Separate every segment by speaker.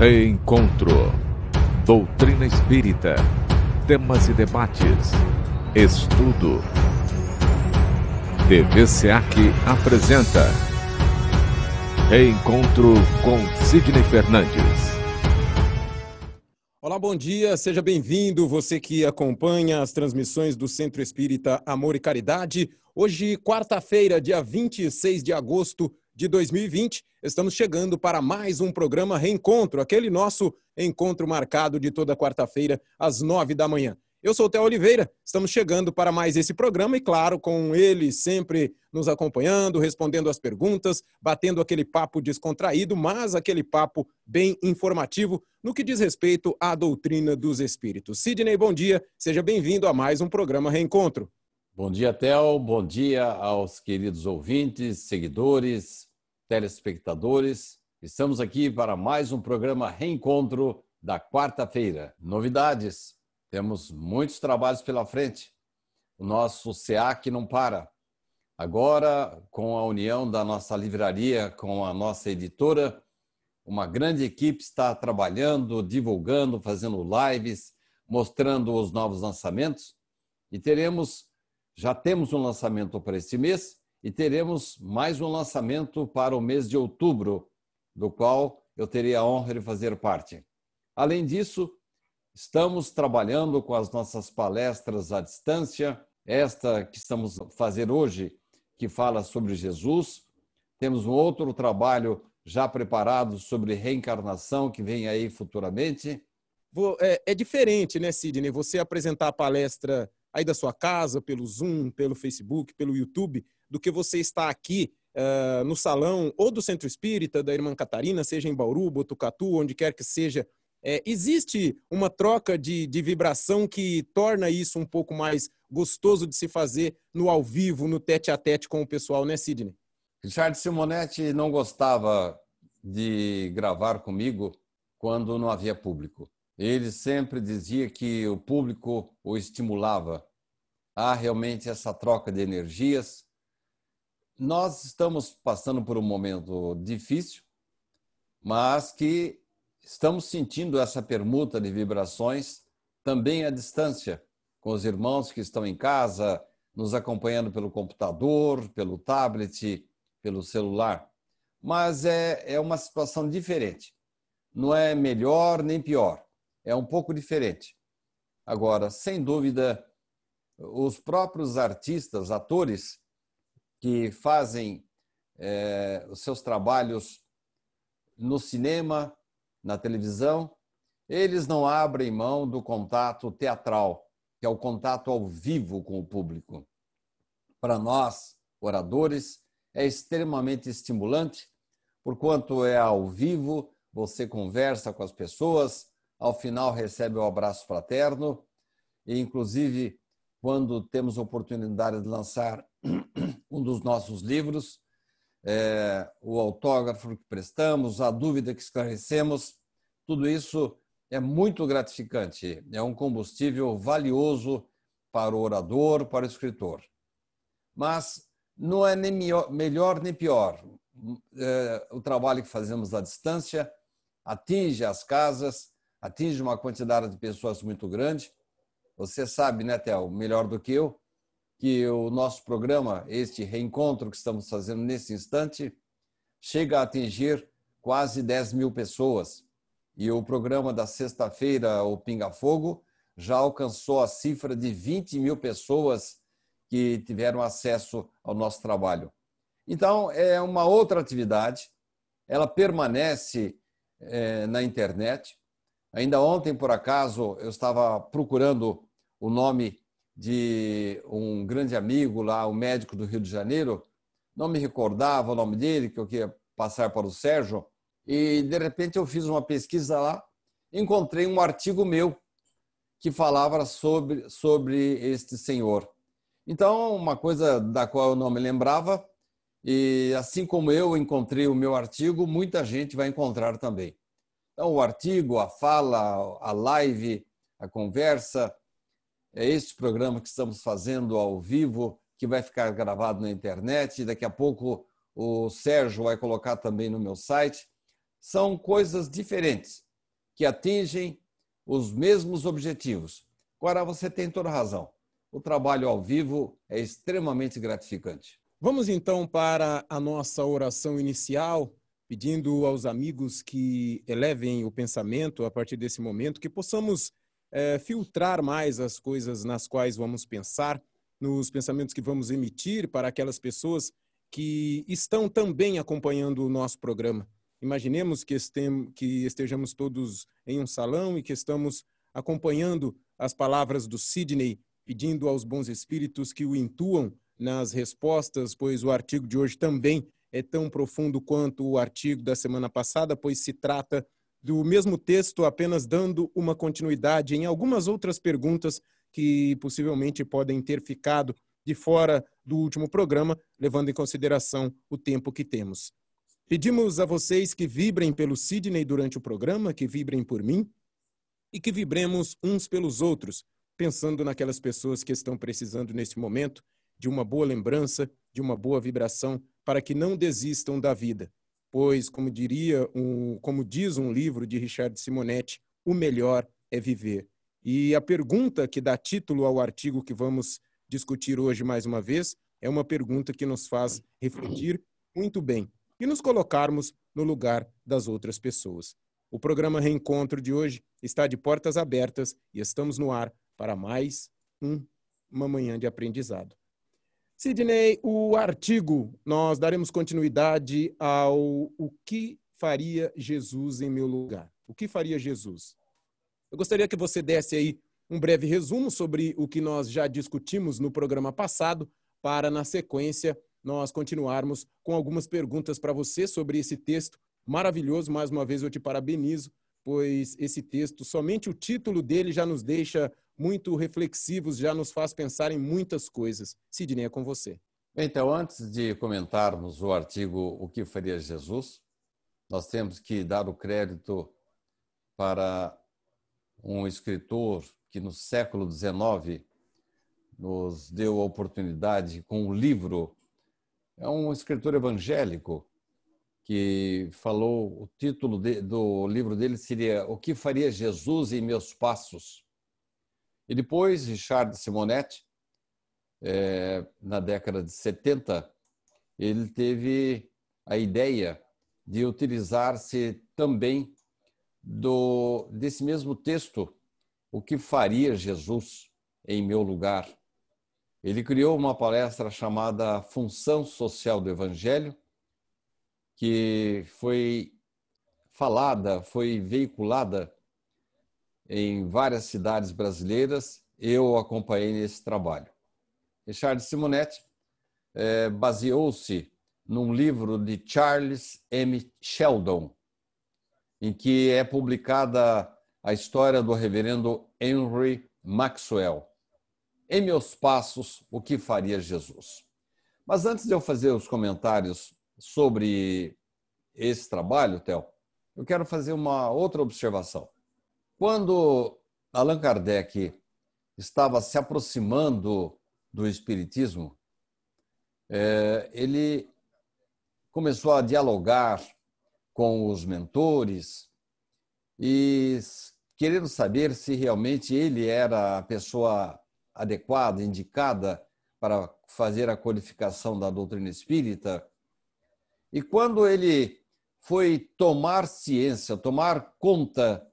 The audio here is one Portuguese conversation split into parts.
Speaker 1: Reencontro. Doutrina espírita. Temas e debates. Estudo. TV SEAC apresenta Reencontro com Sidney Fernandes.
Speaker 2: Olá, bom dia, seja bem-vindo, você que acompanha as transmissões do Centro Espírita Amor e Caridade. Hoje, quarta-feira, dia 26 de agosto de 2020, estamos chegando para mais um programa Reencontro, aquele nosso encontro marcado de toda quarta-feira, às nove da manhã. Eu sou o Theo Oliveira, estamos chegando para mais esse programa e, claro, com ele sempre nos acompanhando, respondendo as perguntas, batendo aquele papo descontraído, mas aquele papo bem informativo no que diz respeito à doutrina dos espíritos. Sidney, bom dia, seja bem-vindo a mais um programa Reencontro.
Speaker 3: Bom dia, Theo, bom dia aos queridos ouvintes, seguidores, telespectadores. Estamos aqui para mais um programa Reencontro da quarta-feira. Novidades temos muitos trabalhos pela frente. O nosso SEAC não para. Agora, com a união da nossa livraria com a nossa editora, uma grande equipe está trabalhando, divulgando, fazendo lives, mostrando os novos lançamentos. E teremos, já temos um lançamento para este mês e teremos mais um lançamento para o mês de outubro, do qual eu terei a honra de fazer parte. Além disso, Estamos trabalhando com as nossas palestras à distância, esta que estamos fazer hoje, que fala sobre Jesus. Temos um outro trabalho já preparado sobre reencarnação que vem aí futuramente.
Speaker 2: É, é diferente, né, Sidney? Você apresentar a palestra aí da sua casa, pelo Zoom, pelo Facebook, pelo YouTube, do que você está aqui uh, no salão ou do Centro Espírita da Irmã Catarina, seja em Bauru, Botucatu, onde quer que seja é, existe uma troca de, de vibração que torna isso um pouco mais gostoso de se fazer no ao vivo, no tete a tete com o pessoal, né, Sidney?
Speaker 3: Richard Simonetti não gostava de gravar comigo quando não havia público. Ele sempre dizia que o público o estimulava. Há realmente essa troca de energias. Nós estamos passando por um momento difícil, mas que Estamos sentindo essa permuta de vibrações também à distância, com os irmãos que estão em casa, nos acompanhando pelo computador, pelo tablet, pelo celular. Mas é, é uma situação diferente. Não é melhor nem pior. É um pouco diferente. Agora, sem dúvida, os próprios artistas, atores que fazem é, os seus trabalhos no cinema, na televisão, eles não abrem mão do contato teatral, que é o contato ao vivo com o público. Para nós, oradores, é extremamente estimulante, porquanto é ao vivo, você conversa com as pessoas, ao final recebe o abraço fraterno, e inclusive quando temos oportunidade de lançar um dos nossos livros, é, o autógrafo que prestamos, a dúvida que esclarecemos, tudo isso é muito gratificante, é um combustível valioso para o orador, para o escritor. Mas não é nem melhor nem pior. É, o trabalho que fazemos à distância atinge as casas, atinge uma quantidade de pessoas muito grande. Você sabe, né, Theo, melhor do que eu, que o nosso programa, este reencontro que estamos fazendo nesse instante, chega a atingir quase 10 mil pessoas. E o programa da sexta-feira, o Pinga Fogo, já alcançou a cifra de 20 mil pessoas que tiveram acesso ao nosso trabalho. Então, é uma outra atividade, ela permanece é, na internet. Ainda ontem, por acaso, eu estava procurando o nome de um grande amigo lá, um médico do Rio de Janeiro, não me recordava o nome dele, que eu queria passar para o Sérgio, e de repente eu fiz uma pesquisa lá, encontrei um artigo meu que falava sobre, sobre este senhor. Então, uma coisa da qual eu não me lembrava, e assim como eu encontrei o meu artigo, muita gente vai encontrar também. Então, o artigo, a fala, a live, a conversa, é este programa que estamos fazendo ao vivo, que vai ficar gravado na internet. Daqui a pouco o Sérgio vai colocar também no meu site. São coisas diferentes. que atingem os mesmos objetivos. Agora, você tem toda razão. O trabalho ao vivo é extremamente gratificante.
Speaker 2: Vamos então para a nossa oração inicial, pedindo aos amigos que elevem o pensamento a partir desse momento, que possamos é, filtrar mais as coisas nas quais vamos pensar, nos pensamentos que vamos emitir para aquelas pessoas que estão também acompanhando o nosso programa. Imaginemos que, estejamos todos em um salão e que estamos acompanhando as palavras do Sidney, pedindo aos bons espíritos que o intuam nas respostas, pois o artigo de hoje também é tão profundo quanto o artigo da semana passada, pois se trata do mesmo texto, apenas dando uma continuidade em algumas outras perguntas que possivelmente podem ter ficado de fora do último programa, levando em consideração o tempo que temos. Pedimos a vocês que vibrem pelo Sidney durante o programa, que vibrem por mim e que vibremos uns pelos outros, pensando naquelas pessoas que estão precisando nesse momento de uma boa lembrança, de uma boa vibração, para que não desistam da vida. Pois, como diria, um, como diz um livro de Richard Simonetti, o melhor é viver. E a pergunta que dá título ao artigo que vamos discutir hoje mais uma vez é uma pergunta que nos faz refletir muito bem e nos colocarmos no lugar das outras pessoas. O programa Reencontro de hoje está de portas abertas e estamos no ar para mais um, uma manhã de aprendizado. Sidney, o artigo, nós daremos continuidade ao O que faria Jesus em meu lugar? O que faria Jesus? Eu gostaria que você desse aí um breve resumo sobre o que nós já discutimos no programa passado, para, na sequência, nós continuarmos com algumas perguntas para você sobre esse texto maravilhoso. Mais uma vez, eu te parabenizo, pois esse texto, somente o título dele já nos deixa muito reflexivos, já nos faz pensar em muitas coisas. Sidney, é com você.
Speaker 3: Então, antes de comentarmos o artigo O que faria Jesus, nós temos que dar o crédito para um escritor que no século XIX nos deu a oportunidade com um livro. É um escritor evangélico que falou, o título de, do livro dele seria O que faria Jesus em meus passos? E depois, Richard Simonetti, é, na década de 70, ele teve a ideia de utilizar-se também do, desse mesmo texto, O que faria Jesus em meu lugar? Ele criou uma palestra chamada Função Social do Evangelho, que foi falada, foi veiculada em várias cidades brasileiras. Eu acompanhei nesse trabalho. Richard Simonetti é, baseou-se num livro de Charles M. Sheldon, em que é publicada a história do reverendo Henry Maxwell. Em meus passos, o que faria Jesus? Mas antes de eu fazer os comentários sobre esse trabalho, Theo, eu quero fazer uma outra observação. Quando Allan Kardec estava se aproximando do Espiritismo, é, ele começou a dialogar com os mentores e querendo saber se realmente ele era a pessoa adequada, indicada para fazer a qualificação da doutrina espírita. E quando ele foi tomar ciência, tomar conta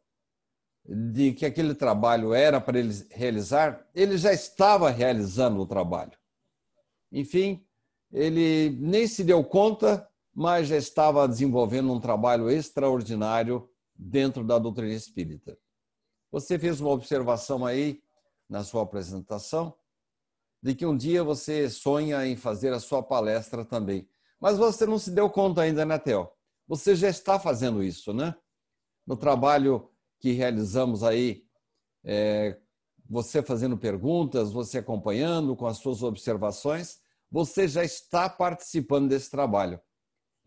Speaker 3: de que aquele trabalho era para ele realizar, ele já estava realizando o trabalho. Enfim, ele nem se deu conta mas já estava desenvolvendo um trabalho extraordinário dentro da doutrina espírita. Você fez uma observação aí na sua apresentação de que um dia você sonha em fazer a sua palestra também. Mas você não se deu conta ainda, né, Theo? Você já está fazendo isso, né? No trabalho que realizamos aí, é, você fazendo perguntas, você acompanhando com as suas observações, você já está participando desse trabalho.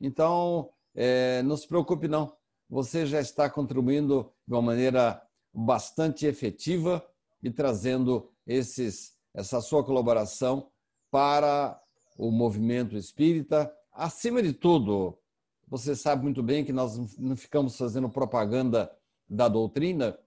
Speaker 3: Então, é, não se preocupe não. Você já está contribuindo de uma maneira bastante efetiva e trazendo esses, essa sua colaboração para o movimento espírita. Acima de tudo, você sabe muito bem que nós não ficamos fazendo propaganda da doutrina,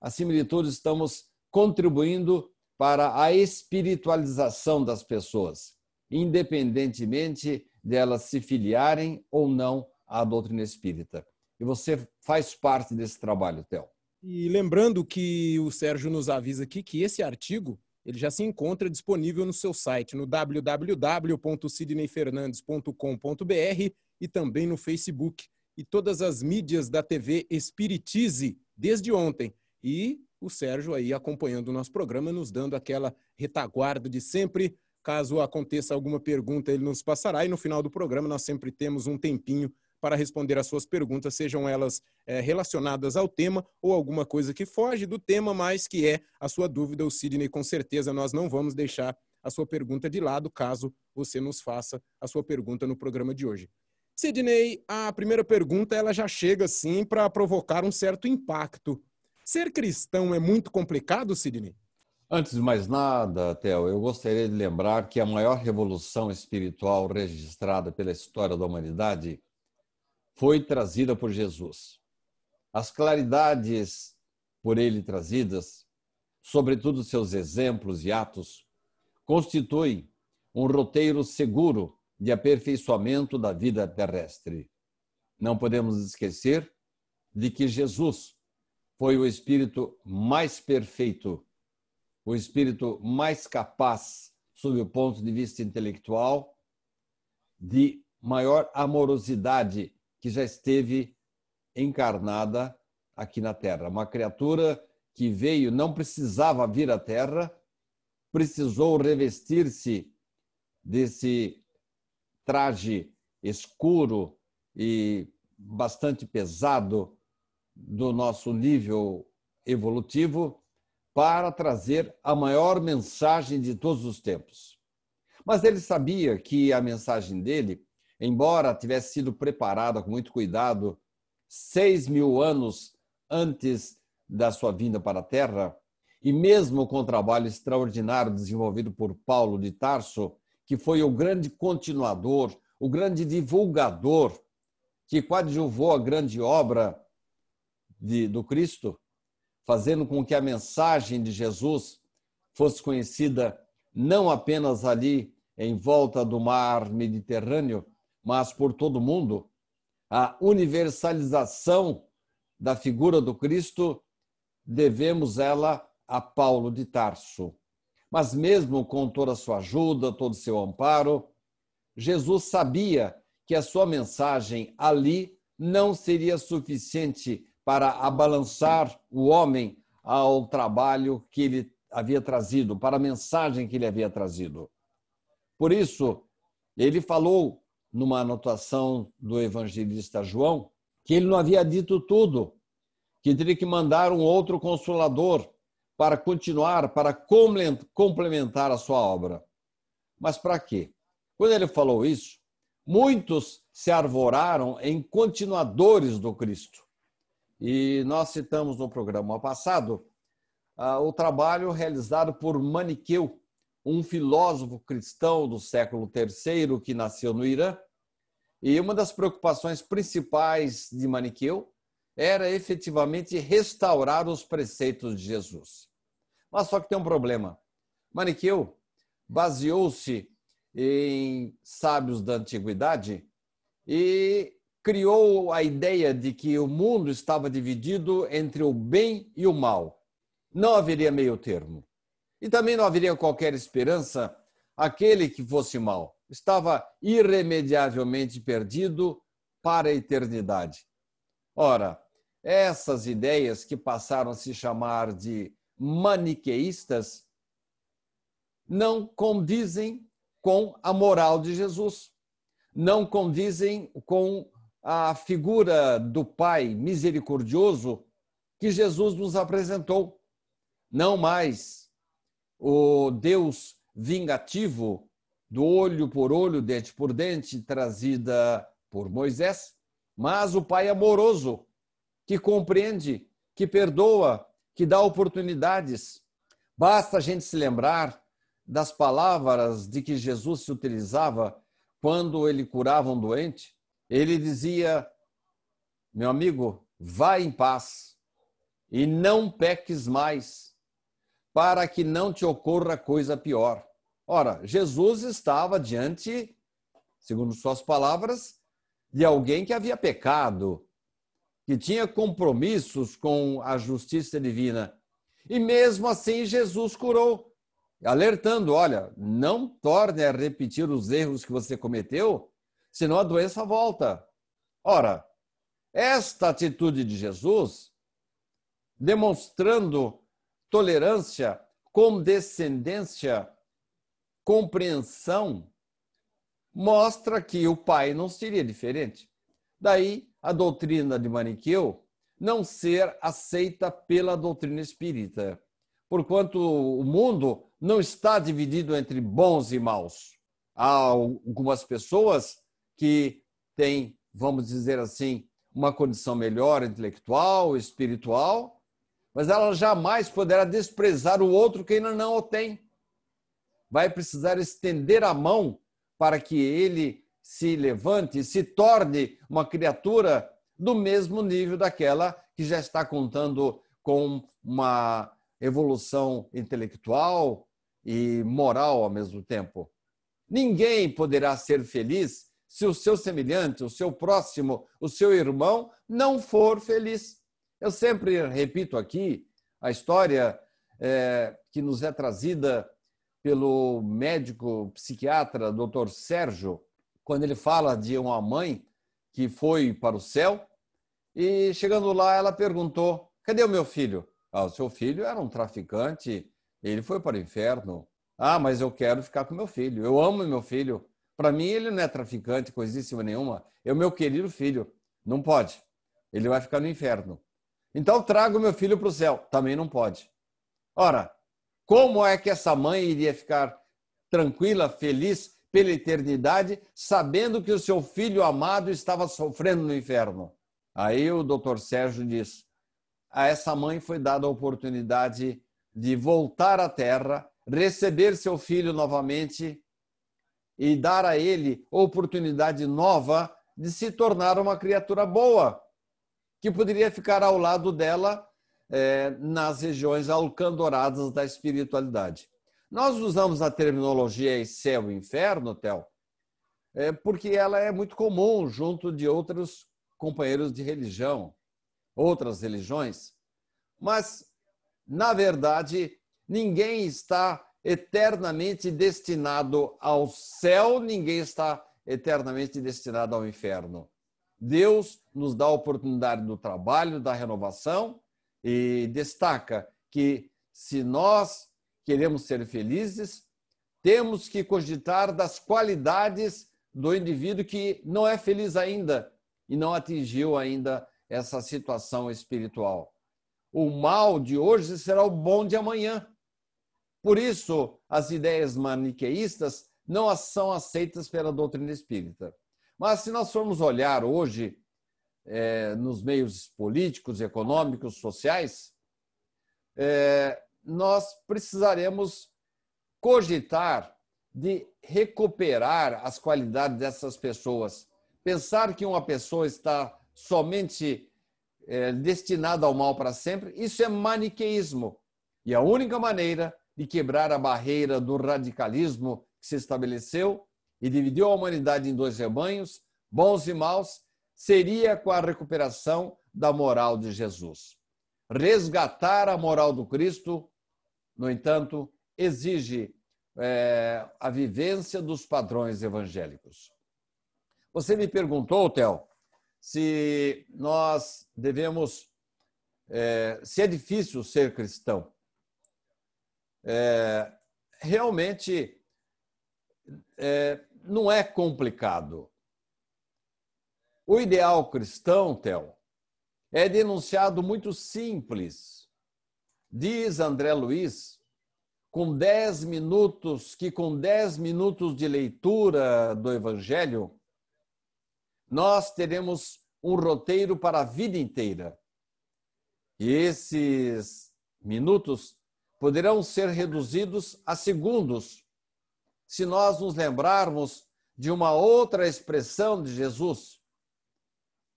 Speaker 3: acima de tudo, estamos contribuindo para a espiritualização das pessoas, independentemente delas se filiarem ou não à doutrina espírita. E você faz parte desse trabalho, Theo.
Speaker 2: E lembrando que o Sérgio nos avisa aqui que esse artigo ele já se encontra disponível no seu site, no www.sidneyfernandes.com.br e também no Facebook e todas as mídias da TV Espiritize desde ontem. E o Sérgio aí acompanhando o nosso programa, nos dando aquela retaguarda de sempre. Caso aconteça alguma pergunta, ele nos passará e no final do programa nós sempre temos um tempinho para responder as suas perguntas, sejam elas é, relacionadas ao tema ou alguma coisa que foge do tema, mas que é a sua dúvida. O Sidney, com certeza, nós não vamos deixar a sua pergunta de lado, caso você nos faça a sua pergunta no programa de hoje. Sidney, a primeira pergunta ela já chega assim para provocar um certo impacto. Ser cristão é muito complicado, Sidney?
Speaker 3: Antes de mais nada, Theo, eu gostaria de lembrar que a maior revolução espiritual registrada pela história da humanidade foi trazida por Jesus. As claridades por ele trazidas, sobretudo seus exemplos e atos, constituem um roteiro seguro de aperfeiçoamento da vida terrestre. Não podemos esquecer de que Jesus foi o espírito mais perfeito, o espírito mais capaz, sob o ponto de vista intelectual, de maior amorosidade que já esteve encarnada aqui na Terra. Uma criatura que veio, não precisava vir à Terra, precisou revestir-se desse traje escuro e bastante pesado do nosso nível evolutivo para trazer a maior mensagem de todos os tempos. Mas ele sabia que a mensagem dele embora tivesse sido preparada com muito cuidado seis mil anos antes da sua vinda para a Terra, e mesmo com o trabalho extraordinário desenvolvido por Paulo de Tarso, que foi o grande continuador, o grande divulgador, que coadjuvou a grande obra de, do Cristo, fazendo com que a mensagem de Jesus fosse conhecida não apenas ali em volta do mar Mediterrâneo, mas por todo mundo, a universalização da figura do Cristo, devemos ela a Paulo de Tarso. Mas mesmo com toda a sua ajuda, todo o seu amparo, Jesus sabia que a sua mensagem ali não seria suficiente para abalançar o homem ao trabalho que ele havia trazido, para a mensagem que ele havia trazido. Por isso, ele falou numa anotação do evangelista João, que ele não havia dito tudo, que teria que mandar um outro consolador para continuar, para complementar a sua obra. Mas para quê? Quando ele falou isso, muitos se arvoraram em continuadores do Cristo. E nós citamos no programa passado ah, o trabalho realizado por Maniqueu, um filósofo cristão do século III que nasceu no Irã. E uma das preocupações principais de Maniqueu era efetivamente restaurar os preceitos de Jesus. Mas só que tem um problema. Maniqueu baseou-se em sábios da antiguidade e criou a ideia de que o mundo estava dividido entre o bem e o mal. Não haveria meio termo. E também não haveria qualquer esperança aquele que fosse mal. Estava irremediavelmente perdido para a eternidade. Ora, essas ideias que passaram a se chamar de maniqueístas não condizem com a moral de Jesus, não condizem com a figura do Pai misericordioso que Jesus nos apresentou. Não mais o Deus vingativo do olho por olho, dente por dente, trazida por Moisés, mas o Pai amoroso, que compreende, que perdoa, que dá oportunidades. Basta a gente se lembrar das palavras de que Jesus se utilizava quando ele curava um doente. Ele dizia: Meu amigo, Vá em paz e não peques mais, para que não te ocorra coisa pior. Ora, Jesus estava diante, segundo suas palavras, de alguém que havia pecado, que tinha compromissos com a justiça divina. E mesmo assim, Jesus curou, alertando: olha, não torne a repetir os erros que você cometeu, senão a doença volta. Ora, esta atitude de Jesus, demonstrando tolerância, condescendência, compreensão, mostra que o pai não seria diferente. Daí a doutrina de Maniqueu não ser aceita pela doutrina espírita, porquanto o mundo não está dividido entre bons e maus. Há algumas pessoas que têm, vamos dizer assim, uma condição melhor intelectual, espiritual, mas ela jamais poderá desprezar o outro que ainda não o tem. Vai precisar estender a mão para que ele se levante se torne uma criatura do mesmo nível daquela que já está contando com uma evolução intelectual e moral ao mesmo tempo. Ninguém poderá ser feliz se o seu semelhante, o seu próximo, o seu irmão não for feliz. Eu sempre repito aqui a história é, que nos é trazida pelo médico psiquiatra Dr. Sérgio, quando ele fala de uma mãe que foi para o céu e chegando lá ela perguntou: "Cadê o meu filho?" Ah, o seu filho era um traficante, ele foi para o inferno. Ah, mas eu quero ficar com meu filho. Eu amo meu filho. Para mim, ele não é traficante, coisíssima nenhuma. É o meu querido filho. Não pode. Ele vai ficar no inferno. Então, trago meu filho para o céu. Também não pode. Ora, como é que essa mãe iria ficar tranquila, feliz pela eternidade, sabendo que o seu filho amado estava sofrendo no inferno? Aí o doutor Sérgio diz: a essa mãe foi dada a oportunidade de voltar à terra, receber seu filho novamente e dar a ele oportunidade nova de se tornar uma criatura boa, que poderia ficar ao lado dela é, nas regiões alcandoradas da espiritualidade. Nós usamos a terminologia céu e inferno, Tel, é, porque ela é muito comum junto de outros companheiros de religião, outras religiões, mas, na verdade, ninguém está eternamente destinado ao céu, ninguém está eternamente destinado ao inferno. Deus nos dá a oportunidade do trabalho, da renovação e destaca que se nós queremos ser felizes, temos que cogitar das qualidades do indivíduo que não é feliz ainda e não atingiu ainda essa situação espiritual. O mal de hoje será o bom de amanhã. Por isso, as ideias maniqueístas não são aceitas pela doutrina espírita. Mas se nós formos olhar hoje é, nos meios políticos, econômicos, sociais, é, nós precisaremos cogitar de recuperar as qualidades dessas pessoas. Pensar que uma pessoa está somente é, destinada ao mal para sempre, isso é maniqueísmo. E a única maneira de quebrar a barreira do radicalismo que se estabeleceu e dividiu a humanidade em dois rebanhos, bons e maus, seria com a recuperação da moral de Jesus. Resgatar a moral do Cristo, no entanto, exige é, a vivência dos padrões evangélicos. Você me perguntou, Theo, se nós devemos, é, se é difícil ser cristão é, realmente é, não é complicado. O ideal cristão, Theo, é denunciado muito simples. Diz André Luiz, com dez minutos, que com dez minutos de leitura do Evangelho, nós teremos um roteiro para a vida inteira. E esses minutos poderão ser reduzidos a segundos se nós nos lembrarmos de uma outra expressão de Jesus.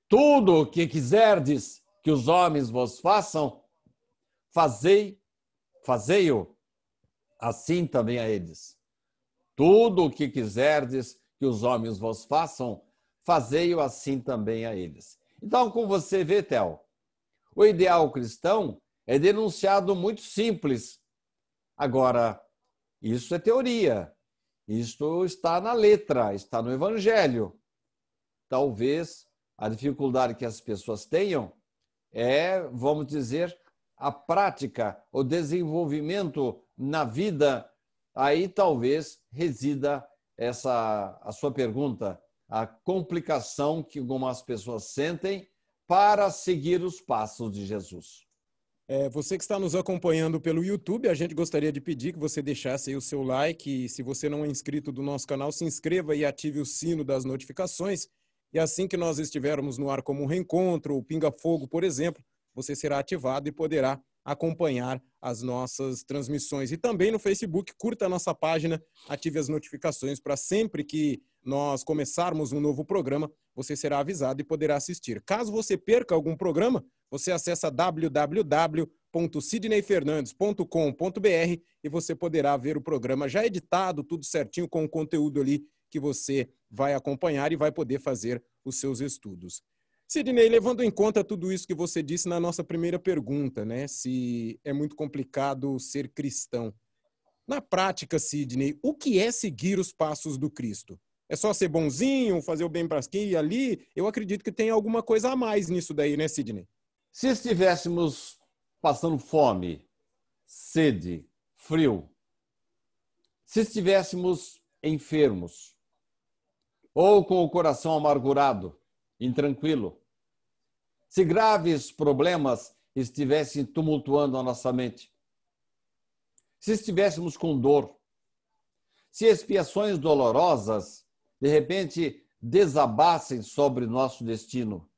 Speaker 3: Tudo o que quiserdes que os homens vos façam, fazei, fazei-o assim também a eles. Tudo o que quiserdes que os homens vos façam, fazei-o assim também a eles. Então, como você vê, Tel, o ideal cristão é denunciado muito simples. Agora, isso é teoria. Isto está na letra, está no Evangelho. Talvez a dificuldade que as pessoas tenham é, vamos dizer, a prática, o desenvolvimento na vida. Aí talvez resida essa a sua pergunta, a complicação que algumas pessoas sentem para seguir os passos de Jesus.
Speaker 2: É, você que está nos acompanhando pelo YouTube, a gente gostaria de pedir que você deixasse o seu like. Se você não é inscrito do nosso canal, se inscreva e ative o sino das notificações. E assim que nós estivermos no ar como um reencontro, ou Pinga Fogo, por exemplo, você será ativado e poderá acompanhar as nossas transmissões. E também no Facebook, curta a nossa página, ative as notificações para sempre que nós começarmos um novo programa, você será avisado e poderá assistir. Caso você perca algum programa, você acessa www.sidneyfernandes.com.br e você poderá ver o programa já editado, tudo certinho com o conteúdo ali que você vai acompanhar e vai poder fazer os seus estudos. Sidney, levando em conta tudo isso que você disse na nossa primeira pergunta, né? Se é muito complicado ser cristão. Na prática, Sidney, o que é seguir os passos do Cristo? É só ser bonzinho, fazer o bem para aqui e ali? Eu acredito que tem alguma coisa a mais nisso daí, né, Sidney?
Speaker 3: Se estivéssemos passando fome, sede, frio, se estivéssemos enfermos, ou com o coração amargurado, intranquilo. Se graves problemas estivessem tumultuando a nossa mente, se estivéssemos com dor, se expiações dolorosas de repente desabassem sobre nosso destino,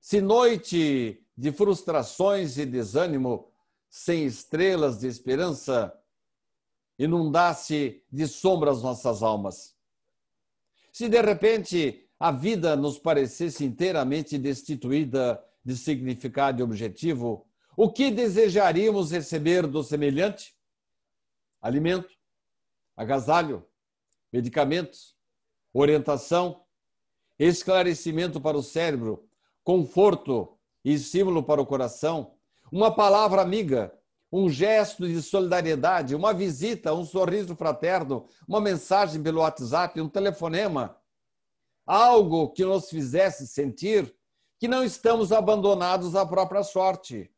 Speaker 3: se noite de frustrações e desânimo, sem estrelas de esperança, inundasse de sombras nossas almas. Se de repente a vida nos parecesse inteiramente destituída de significado e objetivo, o que desejaríamos receber do semelhante? Alimento, agasalho, medicamentos, orientação, esclarecimento para o cérebro, conforto e estímulo para o coração, uma palavra amiga, um gesto de solidariedade, uma visita, um sorriso fraterno, uma mensagem pelo WhatsApp, um telefonema algo que nos fizesse sentir que não estamos abandonados à própria sorte.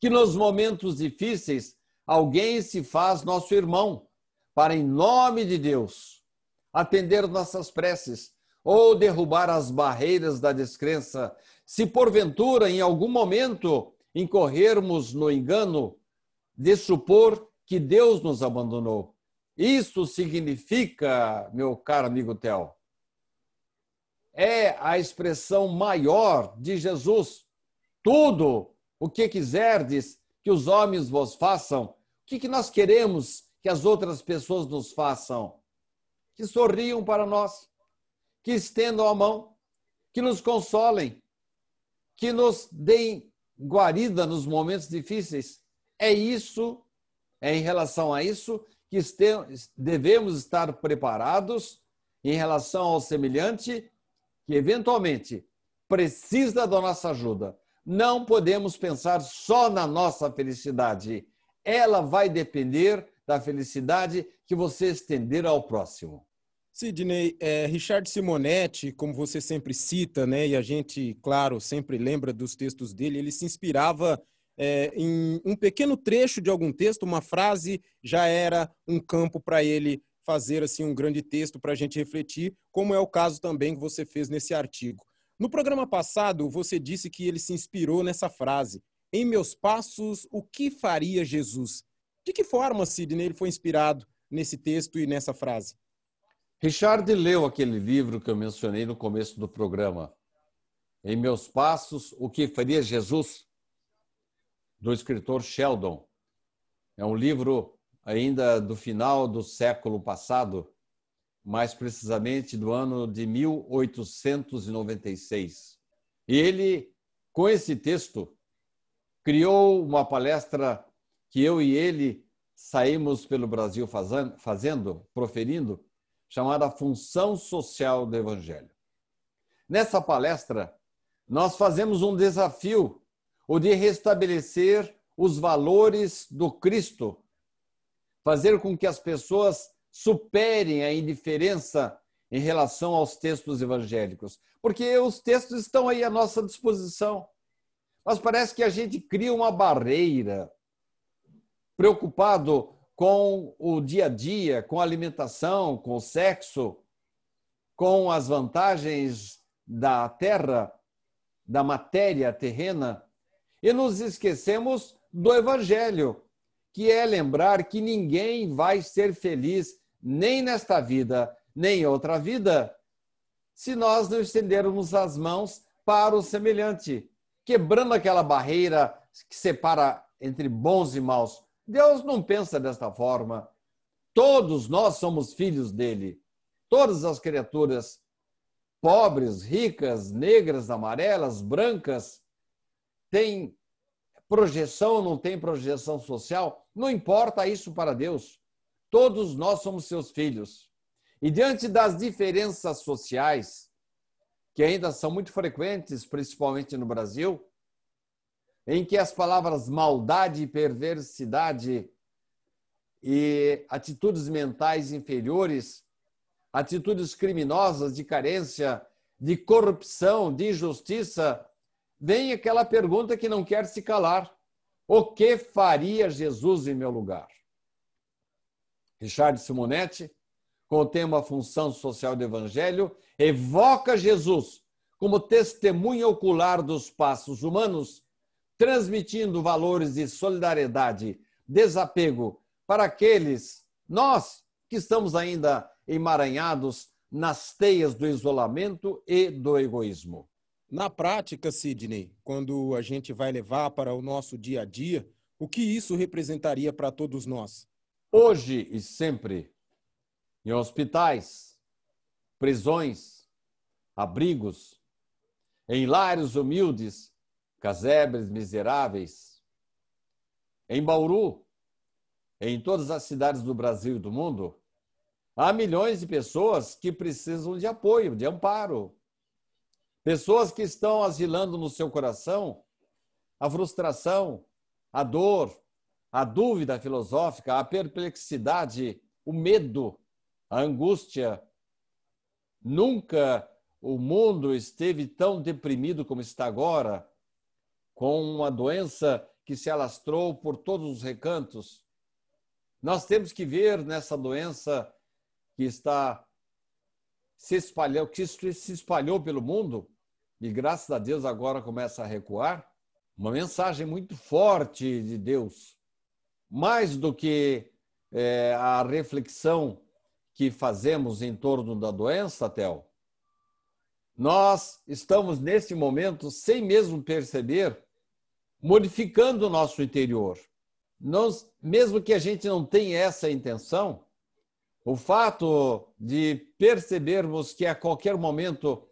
Speaker 3: Que nos momentos difíceis alguém se faz nosso irmão, para, em nome de Deus, atender nossas preces ou derrubar as barreiras da descrença. Se porventura, em algum momento, incorrermos no engano de supor que Deus nos abandonou. Isso significa, meu caro amigo Tel, é a expressão maior de Jesus. Tudo o que quiserdes que os homens vos façam, o que, nós queremos que as outras pessoas nos façam? Que sorriam para nós, que estendam a mão, que nos consolem, que nos deem guarida nos momentos difíceis. É isso, é em relação a isso que devemos estar preparados em relação ao semelhante que eventualmente precisa da nossa ajuda, não podemos pensar só na nossa felicidade. Ela vai depender da felicidade que você estender ao próximo.
Speaker 2: Sidney, é, Richard Simonetti, como você sempre cita, né, e a gente, claro, sempre lembra dos textos dele, ele se inspirava é, em um pequeno trecho de algum texto, uma frase já era um campo para ele fazer assim um grande texto para a gente refletir, como é o caso também que você fez nesse artigo. No programa passado, você disse que ele se inspirou nessa frase: Em meus passos, o que faria Jesus? De que forma, Sidney, ele foi inspirado nesse texto e nessa frase?
Speaker 3: Richard leu aquele livro que eu mencionei no começo do programa. Em meus passos, o que faria Jesus? Do escritor Sheldon. É um livro ainda do final do século passado, mais precisamente do ano de 1896. Ele, com esse texto, criou uma palestra que eu e ele saímos pelo Brasil fazendo, proferindo, chamada Função Social do Evangelho. Nessa palestra, nós fazemos um desafio, o de restabelecer os valores do Cristo, fazer com que as pessoas superem a indiferença em relação aos textos evangélicos, porque os textos estão aí à nossa disposição. Mas parece que a gente cria uma barreira, preocupado com o dia a dia, com a alimentação, com o sexo, com as vantagens da terra, da matéria terrena, e nos esquecemos do Evangelho, que é lembrar que ninguém vai ser feliz nem nesta vida, nem em outra vida, se nós não estendermos as mãos para o semelhante, quebrando aquela barreira que separa entre bons e maus. Deus não pensa desta forma. Todos nós somos filhos dele. Todas as criaturas, pobres, ricas, negras, amarelas, brancas, têm projeção ou não têm projeção social, não importa isso para Deus. Todos nós somos seus filhos. E diante das diferenças sociais, que ainda são muito frequentes, principalmente no Brasil, em que as palavras maldade, perversidade e atitudes mentais inferiores, atitudes criminosas de carência, de corrupção, de injustiça, vem aquela pergunta que não quer se calar: o que faria Jesus em meu lugar? Richard Simonetti, com o tema Função Social do Evangelho, evoca Jesus como testemunha ocular dos passos humanos, transmitindo valores de solidariedade, desapego para aqueles, nós que estamos ainda emaranhados nas teias do isolamento e do egoísmo.
Speaker 2: Na prática, Sidney, quando a gente vai levar para o nosso dia a dia, o que isso representaria para todos nós?
Speaker 3: Hoje e sempre, em hospitais, prisões, abrigos, em lares humildes, casebres miseráveis, em Bauru, em todas as cidades do Brasil e do mundo, há milhões de pessoas que precisam de apoio, de amparo. Pessoas que estão asilando no seu coração a frustração, a dor, a dúvida filosófica, a perplexidade, o medo, a angústia. Nunca o mundo esteve tão deprimido como está agora, com uma doença que se alastrou por todos os recantos. Nós temos que ver nessa doença que está se espalhou, que se espalhou pelo mundo, e graças a Deus agora começa a recuar, uma mensagem muito forte de Deus. Mais do que é, a reflexão que fazemos em torno da doença, Tel, nós estamos nesse momento, sem mesmo perceber, modificando o nosso interior. Nós, mesmo que a gente não tenha essa intenção, o fato de percebermos que a qualquer momento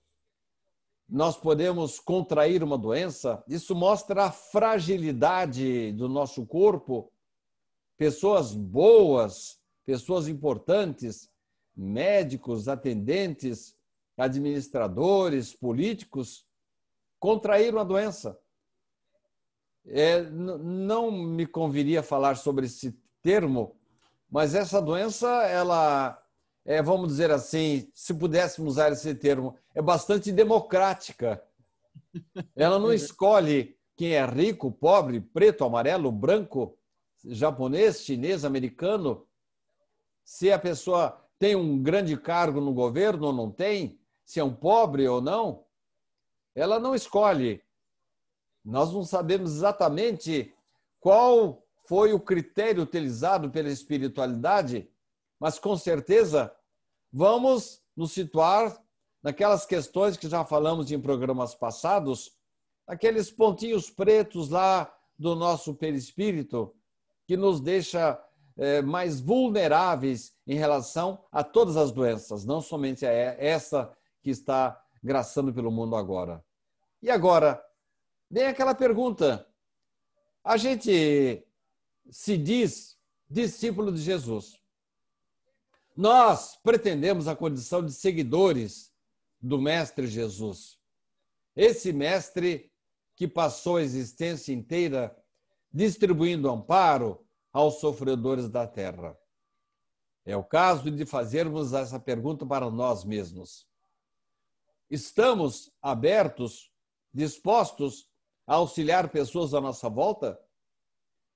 Speaker 3: nós podemos contrair uma doença, isso mostra a fragilidade do nosso corpo. Pessoas boas, pessoas importantes, médicos, atendentes, administradores, políticos, contraíram a doença. É, não me conviria falar sobre esse termo, mas essa doença, ela é, vamos dizer assim, se pudéssemos usar esse termo, é bastante democrática. Ela não escolhe quem é rico, pobre, preto, amarelo, branco, japonês, chinês, americano. Se a pessoa tem um grande cargo no governo ou não tem, se é um pobre ou não, ela não escolhe. Nós não sabemos exatamente qual foi o critério utilizado pela espiritualidade mas com certeza vamos nos situar naquelas questões que já falamos em programas passados, aqueles pontinhos pretos lá do nosso perispírito que nos deixa é, mais vulneráveis em relação a todas as doenças, não somente a essa que está graçando pelo mundo agora. E agora, vem aquela pergunta: a gente se diz discípulo de Jesus. Nós pretendemos a condição de seguidores do Mestre Jesus. Esse Mestre que passou a existência inteira distribuindo amparo aos sofredores da terra. É o caso de fazermos essa pergunta para nós mesmos. Estamos abertos, dispostos a auxiliar pessoas à nossa volta?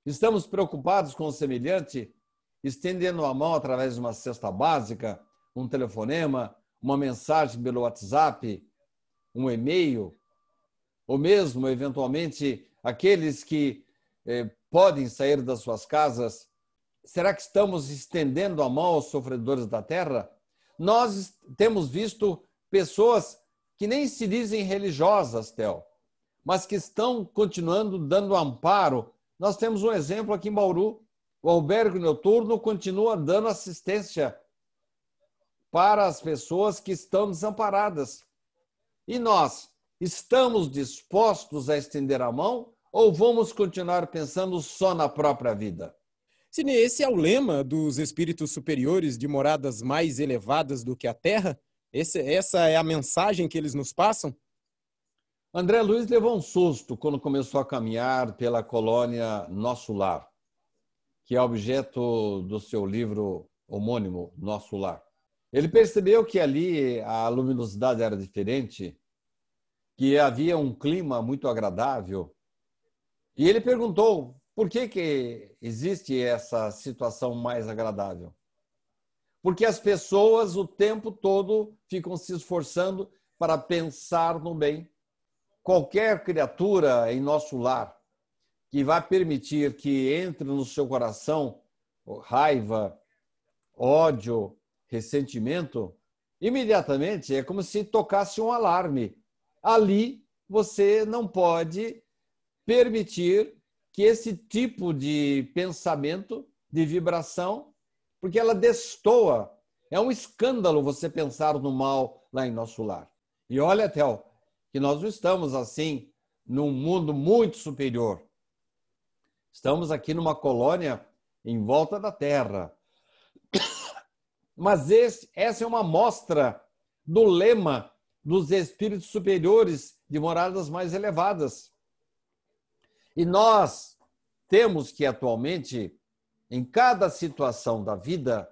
Speaker 3: Estamos preocupados com o semelhante, estendendo a mão através de uma cesta básica, um telefonema, uma mensagem pelo WhatsApp, um e-mail, ou mesmo, eventualmente, aqueles que eh, podem sair das suas casas? Será que estamos estendendo a mão aos sofredores da terra? Nós temos visto pessoas que nem se dizem religiosas, Theo, mas que estão continuando dando amparo. Nós temos um exemplo aqui em Bauru. O albergue noturno continua dando assistência para as pessoas que estão desamparadas. E nós estamos dispostos a estender a mão ou vamos continuar pensando só na própria vida?
Speaker 2: Cine, esse é o lema dos espíritos superiores de moradas mais elevadas do que a Terra? Esse, essa é a mensagem que eles nos passam?
Speaker 3: André Luiz levou um susto quando começou a caminhar pela colônia Nosso Lar, que é objeto do seu livro homônimo, Nosso Lar. Ele percebeu que ali a luminosidade era diferente, que havia um clima muito agradável e ele perguntou por que, que existe essa situação mais agradável. Porque as pessoas o tempo todo ficam se esforçando para pensar no bem. Qualquer criatura em nosso lar que vai permitir que entre no seu coração raiva, ódio, ressentimento, imediatamente é como se tocasse um alarme. Ali você não pode permitir que esse tipo de pensamento, de vibração, porque ela destoa. É um escândalo você pensar no mal lá em nosso lar. E olha, Théo, que nós não estamos assim num mundo muito superior. Estamos aqui numa colônia em volta da Terra. Mas esse, essa é uma mostra do lema dos espíritos superiores de moradas mais elevadas. E nós temos que, atualmente, em cada situação da vida,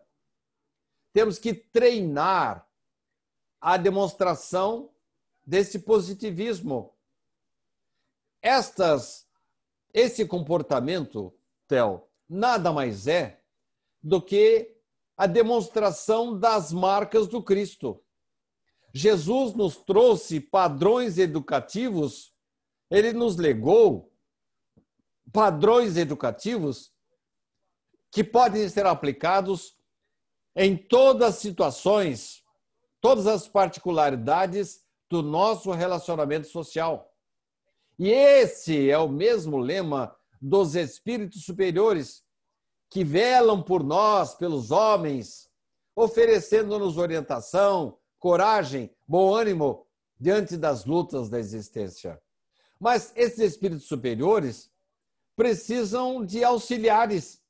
Speaker 3: temos que treinar a demonstração desse positivismo. Estas, esse comportamento, Theo, nada mais é do que a demonstração das marcas do Cristo. Jesus nos trouxe padrões educativos, ele nos legou padrões educativos que podem ser aplicados em todas as situações, todas as particularidades do nosso relacionamento social. E esse é o mesmo lema dos espíritos superiores que velam por nós, pelos homens, oferecendo-nos orientação, coragem, bom ânimo diante das lutas da existência. Mas esses espíritos superiores precisam de auxiliares.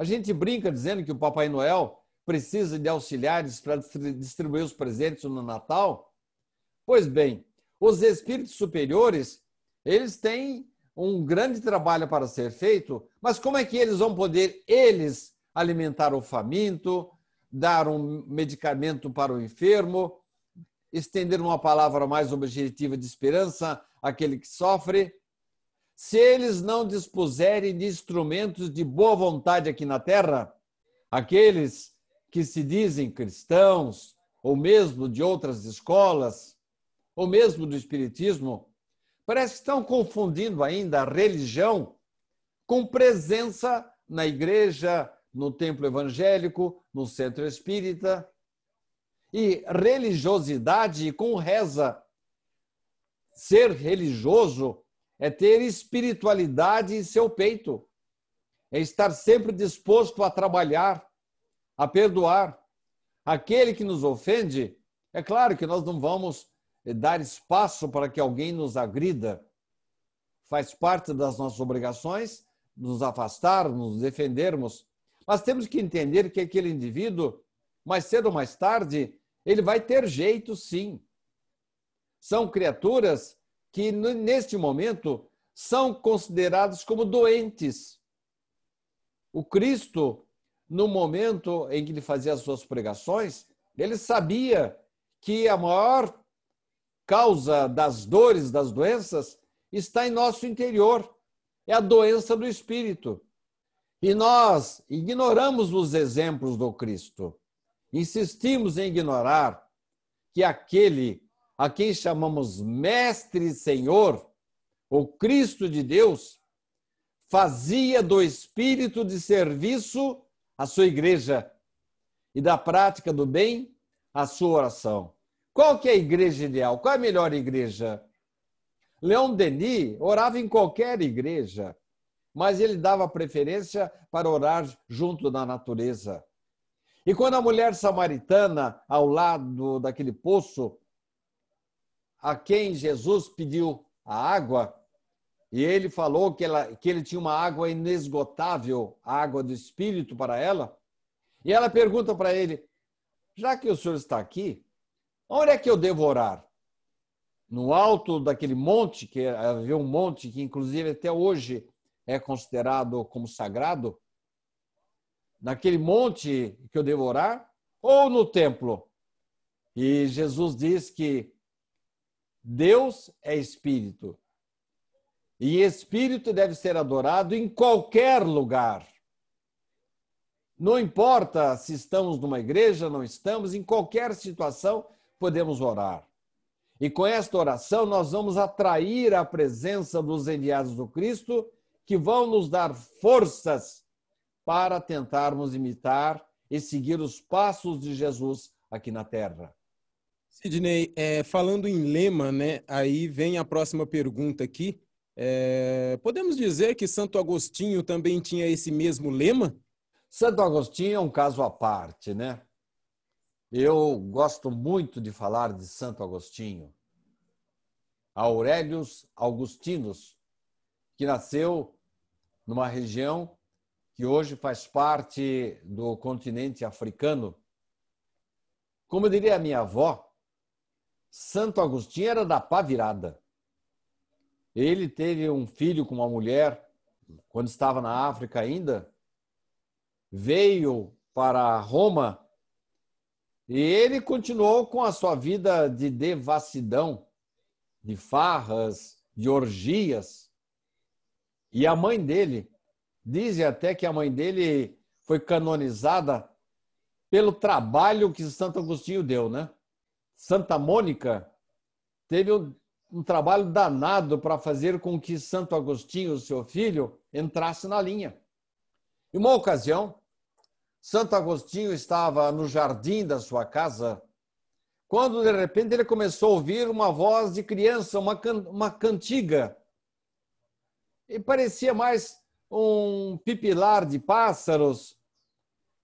Speaker 3: A gente brinca dizendo que o Papai Noel precisa de auxiliares para distribuir os presentes no Natal. Pois bem, os espíritos superiores, eles têm um grande trabalho para ser feito, mas como é que eles vão poder, eles, alimentar o faminto, dar um medicamento para o enfermo, estender uma palavra mais objetiva de esperança àquele que sofre? Se eles não dispuserem de instrumentos de boa vontade aqui na terra, aqueles que se dizem cristãos, ou mesmo de outras escolas, ou mesmo do Espiritismo, parece que estão confundindo ainda a religião com presença na igreja, no templo evangélico, no centro espírita, e religiosidade com reza. Ser religioso é ter espiritualidade em seu peito, é estar sempre disposto a trabalhar, a perdoar. Aquele que nos ofende, é claro que nós não vamos dar espaço para que alguém nos agrida. Faz parte das nossas obrigações nos afastar, nos defendermos. Mas temos que entender que aquele indivíduo, mais cedo ou mais tarde, ele vai ter jeito sim. São criaturas que, neste momento, são consideradas como doentes. O Cristo, no momento em que ele fazia as suas pregações, ele sabia que a maior causa das dores, das doenças, está em nosso interior. É a doença do espírito. E nós ignoramos os exemplos do Cristo. Insistimos em ignorar que aquele a quem chamamos Mestre e Senhor, o Cristo de Deus, fazia do espírito de serviço a sua igreja e da prática do bem a sua oração. Qual que é a igreja ideal? Qual é a melhor igreja? Leon Denis orava em qualquer igreja, mas ele dava preferência para orar junto da natureza. E quando a mulher samaritana, ao lado daquele poço, a quem Jesus pediu a água, e ele falou que, ela, que ele tinha uma água inesgotável, a água do Espírito para ela, e ela pergunta para ele: já que o senhor está aqui, onde é que eu devo orar? No alto daquele monte, que havia um monte que, inclusive, até hoje é considerado como sagrado? Naquele monte que eu devo orar? Ou no templo? E Jesus diz que Deus é espírito. E espírito deve ser adorado em qualquer lugar. Não importa se estamos numa igreja, não estamos, em qualquer situação podemos orar. E com esta oração nós vamos atrair a presença dos enviados do Cristo, que vão nos dar forças para tentarmos imitar e seguir os passos de Jesus aqui na terra.
Speaker 2: Sidney, é, falando em lema, né, aí vem a próxima pergunta aqui. É, podemos dizer que Santo Agostinho também tinha esse mesmo lema?
Speaker 3: Santo Agostinho é um caso à parte, né? Eu gosto muito de falar de Santo Agostinho. Aurelius Augustinus, que nasceu numa região que hoje faz parte do continente africano. Como diria a minha avó, Santo Agostinho era da pá virada. Ele teve um filho com uma mulher quando estava na África ainda, veio para Roma e ele continuou com a sua vida de devassidão, de farras, de orgias. E a mãe dele, dizem até que a mãe dele foi canonizada pelo trabalho que Santo Agostinho deu, né? Santa Mônica teve um, um trabalho danado para fazer com que Santo Agostinho, seu filho, entrasse na linha. Em uma ocasião, Santo Agostinho estava no jardim da sua casa, quando de repente ele começou a ouvir uma voz de criança, uma, can uma cantiga. E parecia mais um pipilar de pássaros,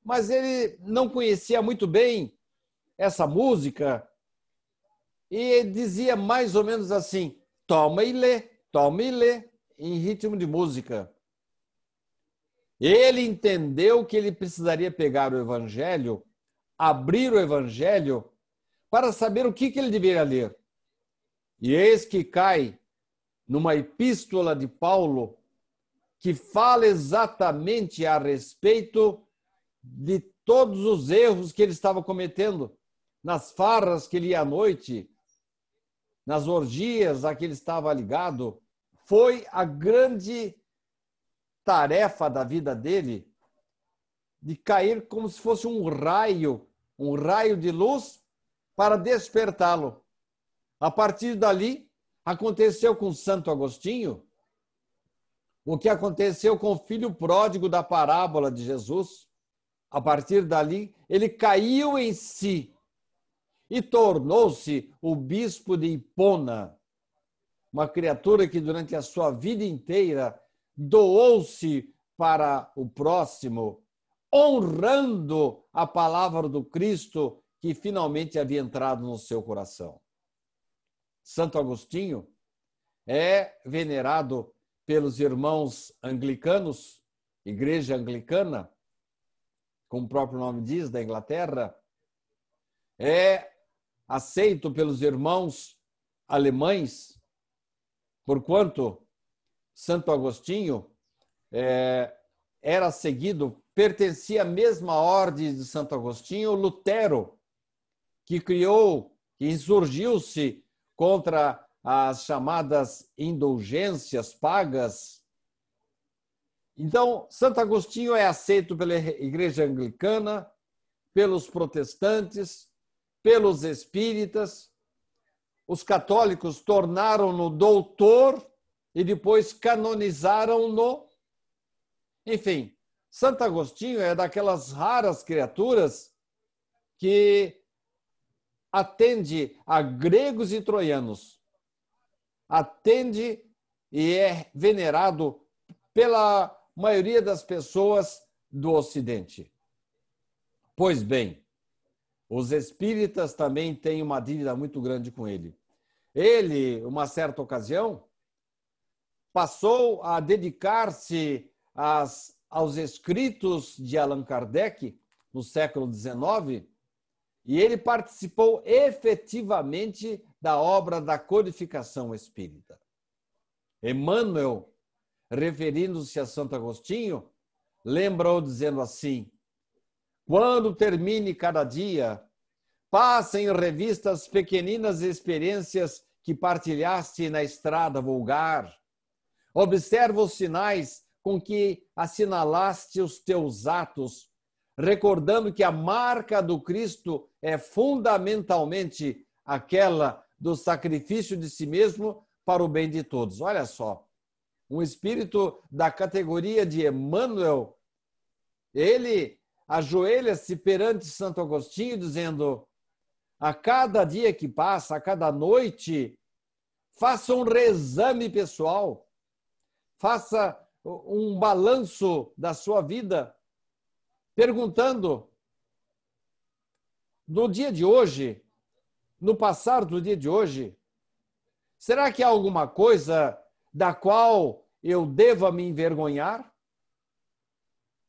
Speaker 3: mas ele não conhecia muito bem essa música e dizia mais ou menos assim: toma e lê, toma e lê, em ritmo de música. Ele entendeu que ele precisaria pegar o Evangelho, abrir o Evangelho, para saber o que, ele deveria ler. E eis que cai numa epístola de Paulo que fala exatamente a respeito de todos os erros que ele estava cometendo, nas farras que ele ia à noite, nas orgias a que ele estava ligado. Foi a grande tarefa da vida dele de cair como se fosse um raio, um raio de luz para despertá-lo. A partir dali, aconteceu com Santo Agostinho o que aconteceu com o filho pródigo da parábola de Jesus. A partir dali, ele caiu em si e tornou-se o bispo de Hipona, uma criatura que durante a sua vida inteira doou-se para o próximo, honrando a palavra do Cristo que finalmente havia entrado no seu coração. Santo Agostinho, é venerado pelos irmãos anglicanos, Igreja Anglicana, como o próprio nome diz, da Inglaterra, é aceito pelos irmãos alemães, porquanto Santo Agostinho é, era seguido, pertencia à mesma ordem de Santo Agostinho, Lutero, que criou, que insurgiu-se contra as chamadas indulgências pagas. Então, Santo Agostinho é aceito pela Igreja Anglicana, pelos protestantes, pelos espíritas. Os católicos tornaram-no doutor e depois canonizaram-no. Enfim, Santo Agostinho é daquelas raras criaturas que atende a gregos e troianos, atende e é venerado pela maioria das pessoas do Ocidente. Pois bem, os espíritas também têm uma dívida muito grande com ele. Ele, uma certa ocasião, passou a dedicar-se aos escritos de Allan Kardec no século XIX e ele participou efetivamente da obra da codificação espírita. Emmanuel, referindo-se a Santo Agostinho, lembrou dizendo assim: quando termine cada dia, passe em revista as pequeninas experiências que partilhaste na estrada vulgar. Observa os sinais com que assinalaste os teus atos recordando que a marca do Cristo é fundamentalmente aquela do sacrifício de si mesmo para o bem de todos. Olha só, um espírito da categoria de Emmanuel, ele ajoelha-se perante Santo Agostinho dizendo: a cada dia que passa, a cada noite, faça um reexame pessoal, faça um balanço da sua vida perguntando no dia de hoje, no passar do dia de hoje, será que há alguma coisa da qual eu deva me envergonhar?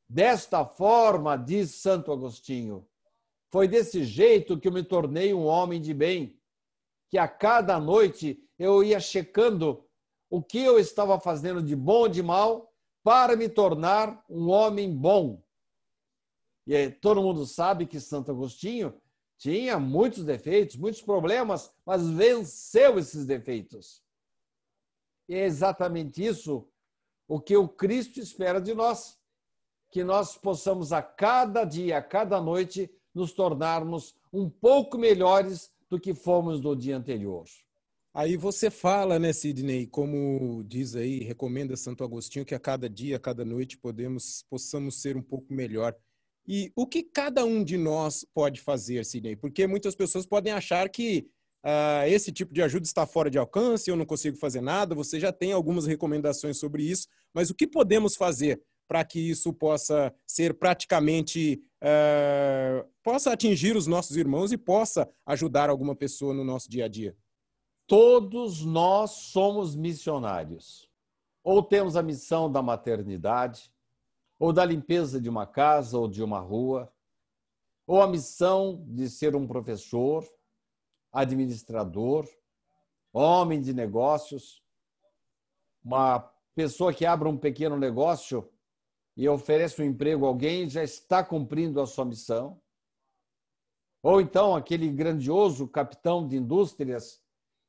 Speaker 3: Desta forma, diz Santo Agostinho, foi desse jeito que eu me tornei um homem de bem, que a cada noite eu ia checando o que eu estava fazendo de bom ou de mal para me tornar um homem bom. E todo mundo sabe que Santo Agostinho tinha muitos defeitos, muitos problemas, mas venceu esses defeitos. E é exatamente isso o que o Cristo espera de nós, que nós possamos a cada dia, a cada noite, nos tornarmos um pouco melhores do que fomos no dia anterior.
Speaker 2: Aí você fala, né, Sidney, como diz aí, recomenda Santo Agostinho que a cada dia, a cada noite podemos possamos ser um pouco melhor. E o que cada um de nós pode fazer, Sidney? Porque muitas pessoas podem achar que uh, esse tipo de ajuda está fora de alcance, eu não consigo fazer nada. Você já tem algumas recomendações sobre isso, mas o que podemos fazer para que isso possa ser praticamente uh, possa atingir os nossos irmãos e possa ajudar alguma pessoa no nosso dia a dia?
Speaker 3: Todos nós somos missionários. Ou temos a missão da maternidade, ou da limpeza de uma casa ou de uma rua, ou a missão de ser um professor, administrador, homem de negócios, uma pessoa que abre um pequeno negócio e oferece um emprego a alguém já está cumprindo a sua missão. Ou então aquele grandioso capitão de indústrias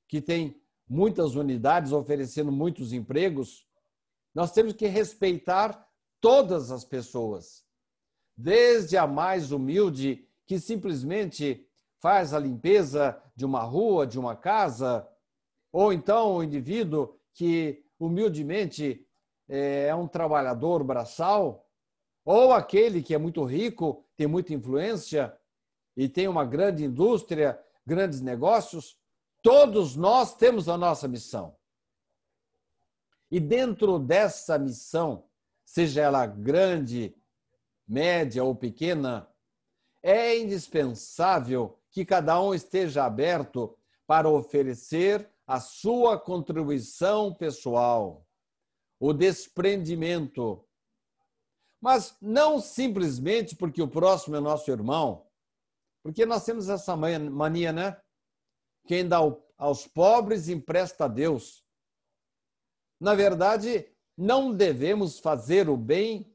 Speaker 3: que tem muitas unidades oferecendo muitos empregos. Nós temos que respeitar todas as pessoas, desde a mais humilde, que simplesmente faz a limpeza de uma rua, de uma casa, ou então o indivíduo que humildemente é, é um trabalhador braçal, ou aquele que é muito rico, tem muita influência e tem uma grande indústria, grandes negócios, todos nós temos a nossa missão. E dentro dessa missão, seja ela grande, média ou pequena, é indispensável que cada um esteja aberto para oferecer a sua contribuição pessoal, o desprendimento. Mas não simplesmente porque o próximo é nosso irmão, porque nós temos essa mania, né? Quem dá aos pobres empresta a Deus. Na verdade, não devemos fazer o bem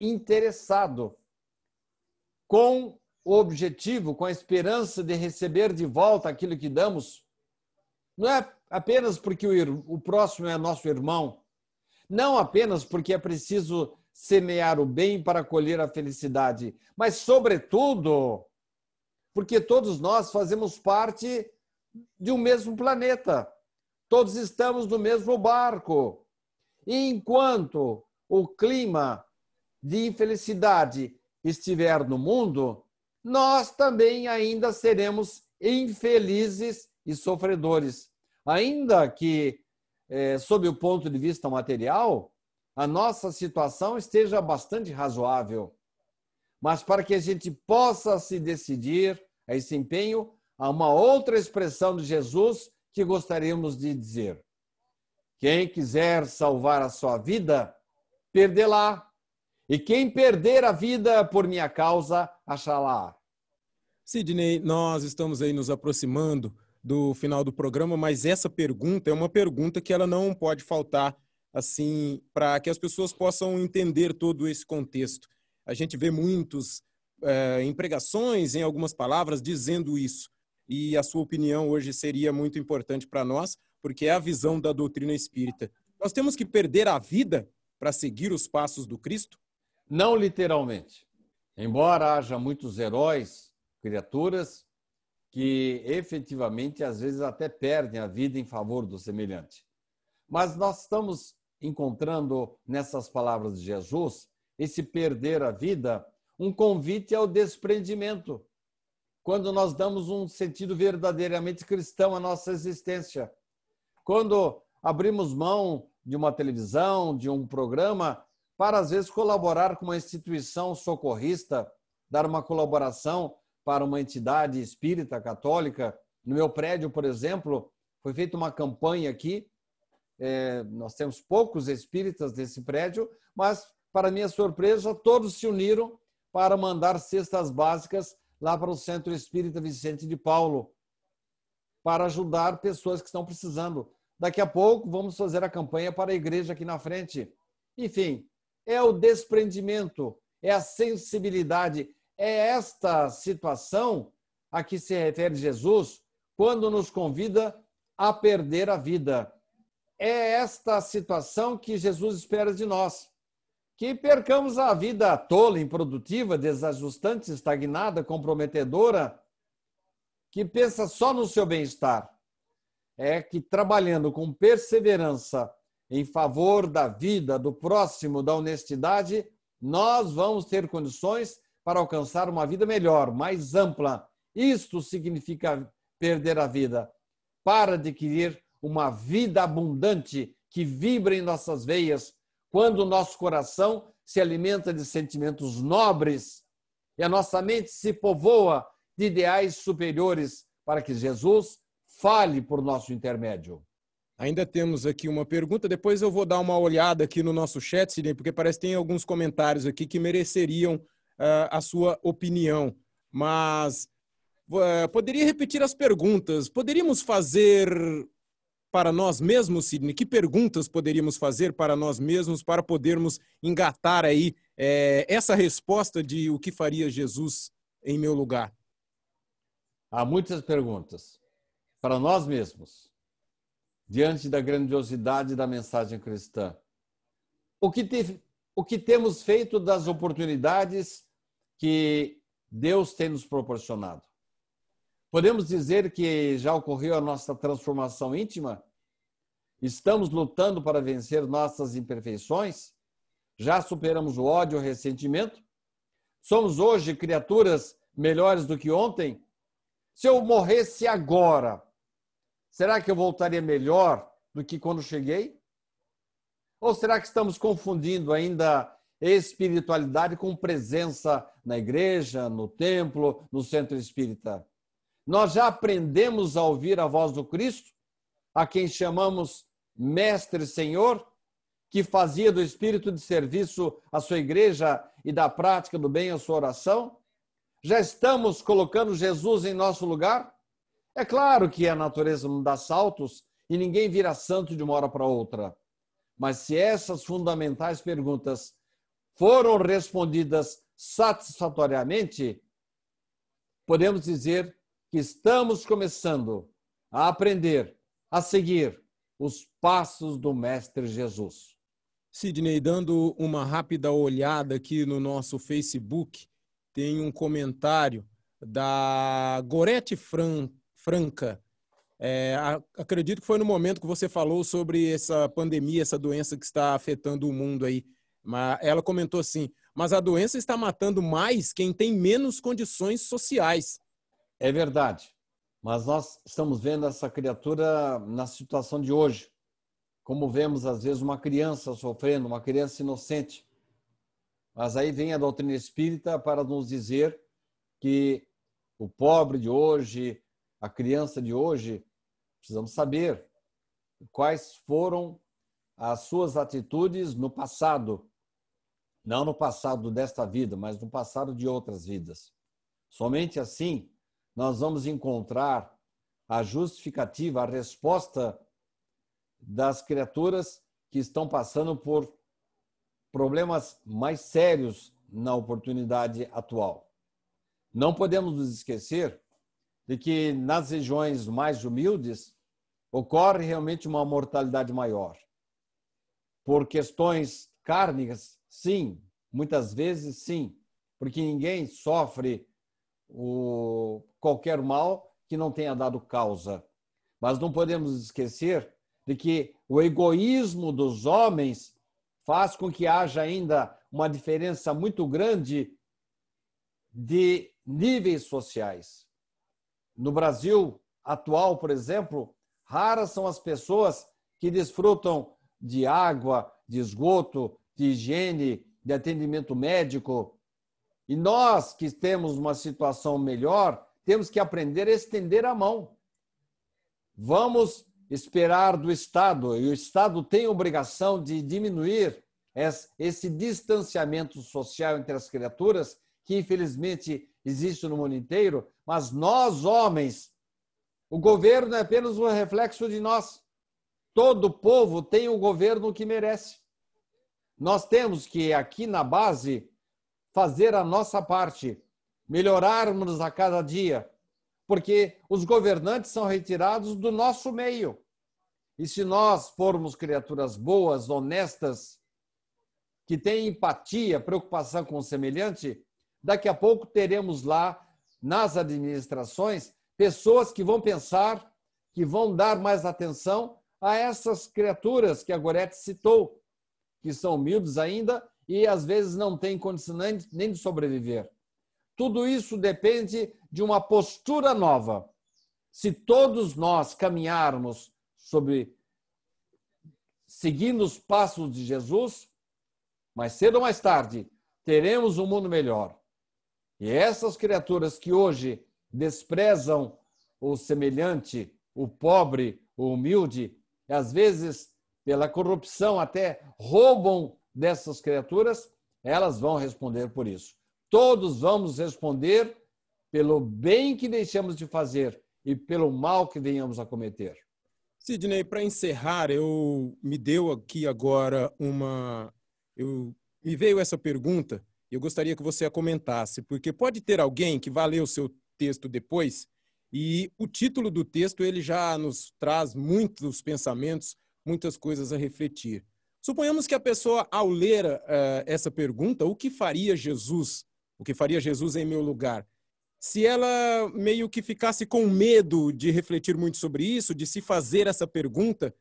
Speaker 3: interessado, com o objetivo, com a esperança de receber de volta aquilo que damos. Não é apenas porque o, próximo é nosso irmão, não apenas porque é preciso semear o bem para colher a felicidade, mas, sobretudo, porque todos nós fazemos parte de um mesmo planeta. Todos estamos no mesmo barco. E enquanto o clima de infelicidade estiver no mundo, nós também ainda seremos infelizes e sofredores. Ainda que, é, sob o ponto de vista material, a nossa situação esteja bastante razoável. Mas para que a gente possa se decidir a esse empenho, há uma outra expressão de Jesus que gostaríamos de dizer. Quem quiser salvar a sua vida, perdê-la. E quem perder a vida por minha causa, achará.
Speaker 2: Sidney, nós estamos aí nos aproximando do final do programa, mas essa pergunta é uma pergunta que ela não pode faltar assim para que as pessoas possam entender todo esse contexto. A gente vê muitos é, empregações em algumas palavras dizendo isso e a sua opinião hoje seria muito importante para nós, porque é a visão da doutrina espírita. Nós temos que perder a vida para seguir os passos do Cristo?
Speaker 3: Não literalmente. Embora haja muitos heróis, criaturas que efetivamente às vezes até perdem a vida em favor do semelhante. Mas nós estamos encontrando nessas palavras de Jesus esse perder a vida, um convite ao desprendimento. Quando nós damos um sentido verdadeiramente cristão à nossa existência. Quando abrimos mão de uma televisão, de um programa, para às vezes colaborar com uma instituição socorrista, dar uma colaboração para uma entidade espírita católica. No meu prédio, por exemplo, foi feita uma campanha aqui. É, nós temos poucos espíritas nesse prédio, mas, para minha surpresa, todos se uniram para mandar cestas básicas lá para o Centro Espírita Vicente de Paulo, para ajudar pessoas que estão precisando. Daqui a pouco vamos fazer a campanha para a igreja aqui na frente. Enfim, é o desprendimento, é a sensibilidade, é esta situação a que se refere Jesus quando nos convida a perder a vida. É esta situação que Jesus espera de nós. Que percamos a vida tola, improdutiva, desajustante, estagnada, comprometedora, que pensa só no seu bem-estar. É que trabalhando com perseverança em favor da vida, do próximo, da honestidade, nós vamos ter condições para alcançar uma vida melhor, mais ampla. Isto significa perder a vida, para adquirir uma vida abundante que vibra em nossas veias, quando o nosso coração se alimenta de sentimentos nobres e a nossa mente se povoa de ideais superiores para que Jesus fale por nosso intermédio.
Speaker 2: Ainda temos aqui uma pergunta, depois eu vou dar uma olhada aqui no nosso chat, Sidney, porque parece que tem alguns comentários aqui que mereceriam uh, a sua opinião. Mas uh, poderia repetir as perguntas? Poderíamos fazer para nós mesmos, Sidney? Que perguntas poderíamos fazer para nós mesmos para podermos engatar aí é, essa resposta de o que faria Jesus em meu lugar?
Speaker 3: Há muitas perguntas para nós mesmos, diante da grandiosidade da mensagem cristã. O que, te, o que temos feito das oportunidades que Deus tem nos proporcionado. Podemos dizer que já ocorreu a nossa transformação íntima? Estamos lutando para vencer nossas imperfeições? Já superamos o ódio e o ressentimento? Somos hoje criaturas melhores do que ontem? Se eu morresse agora, será que eu voltaria melhor do que quando cheguei? Ou será que estamos confundindo ainda espiritualidade com presença na igreja, no templo, no centro espírita. Nós já aprendemos a ouvir a voz do Cristo a quem chamamos Mestre Senhor, que fazia do espírito de serviço a sua igreja e da prática do bem a sua oração? Já estamos colocando Jesus em nosso lugar? É claro que a natureza não dá saltos e ninguém vira santo de uma hora para outra. Mas se essas fundamentais perguntas foram respondidas satisfatoriamente, podemos dizer que estamos começando a aprender, a seguir os passos do Mestre Jesus.
Speaker 2: Sidney, dando uma rápida olhada aqui no nosso Facebook, tem um comentário da Gorete Fran, Franca. É, acredito que foi no momento que você falou sobre essa pandemia, essa doença que está afetando o mundo aí. Mas ela comentou assim: mas a doença está matando mais quem tem menos condições sociais.
Speaker 3: É verdade. Mas nós estamos vendo essa criatura na situação de hoje. Como vemos, às vezes, uma criança sofrendo, uma criança inocente. Mas aí vem a doutrina espírita para nos dizer que o pobre de hoje, a criança de hoje, precisamos saber quais foram as suas atitudes no passado. Não no passado desta vida, mas no passado de outras vidas. Somente assim nós vamos encontrar a justificativa, a resposta das criaturas que estão passando por problemas mais sérios na oportunidade atual. Não podemos nos esquecer de que nas regiões mais humildes ocorre realmente uma mortalidade maior. Por questões cárnicas, sim, muitas vezes sim, porque ninguém sofre o, qualquer mal que não tenha dado causa. Mas não podemos esquecer de que o egoísmo dos homens faz com que haja ainda uma diferença muito grande de níveis sociais. No Brasil atual, por exemplo, raras são as pessoas que desfrutam de água, de esgoto, de higiene, de atendimento médico. E nós que temos uma situação melhor, temos que aprender a estender a mão. Vamos esperar do Estado, e o Estado tem obrigação de diminuir esse distanciamento social entre as criaturas, que infelizmente existe no mundo inteiro, mas nós, homens, o governo é apenas um reflexo de nós. Todo povo tem o governo que merece. Nós temos que, aqui na base, fazer a nossa parte, melhorarmos a cada dia, porque os governantes são retirados do nosso meio. E se nós formos criaturas boas, honestas, que têm empatia, preocupação com o semelhante, daqui a pouco teremos lá nas administrações pessoas que vão pensar, que vão dar mais atenção a essas criaturas que a Gorete citou, que são humildes ainda e às vezes não têm condição nem de sobreviver. Tudo isso depende de uma postura nova. Se todos nós caminharmos sobre seguindo os passos de Jesus, mais cedo ou mais tarde teremos um mundo melhor. E essas criaturas que hoje desprezam o semelhante, o pobre, o humilde, às vezes pela corrupção até roubam dessas criaturas, elas vão responder por isso. Todos vamos responder pelo bem que deixamos de fazer e pelo mal que venhamos a cometer.
Speaker 2: Sidney, para encerrar, eu me deu aqui agora uma. Eu, me veio essa pergunta eu gostaria que você a comentasse, porque pode ter alguém que vá ler o seu texto depois e o título do texto ele já nos traz muitos pensamentos, muitas coisas a refletir. Suponhamos que a pessoa, ao ler uh, essa pergunta, o que faria Jesus? O que faria Jesus em meu lugar? Se ela meio que ficasse com medo de refletir muito sobre isso, de se fazer essa pergunta,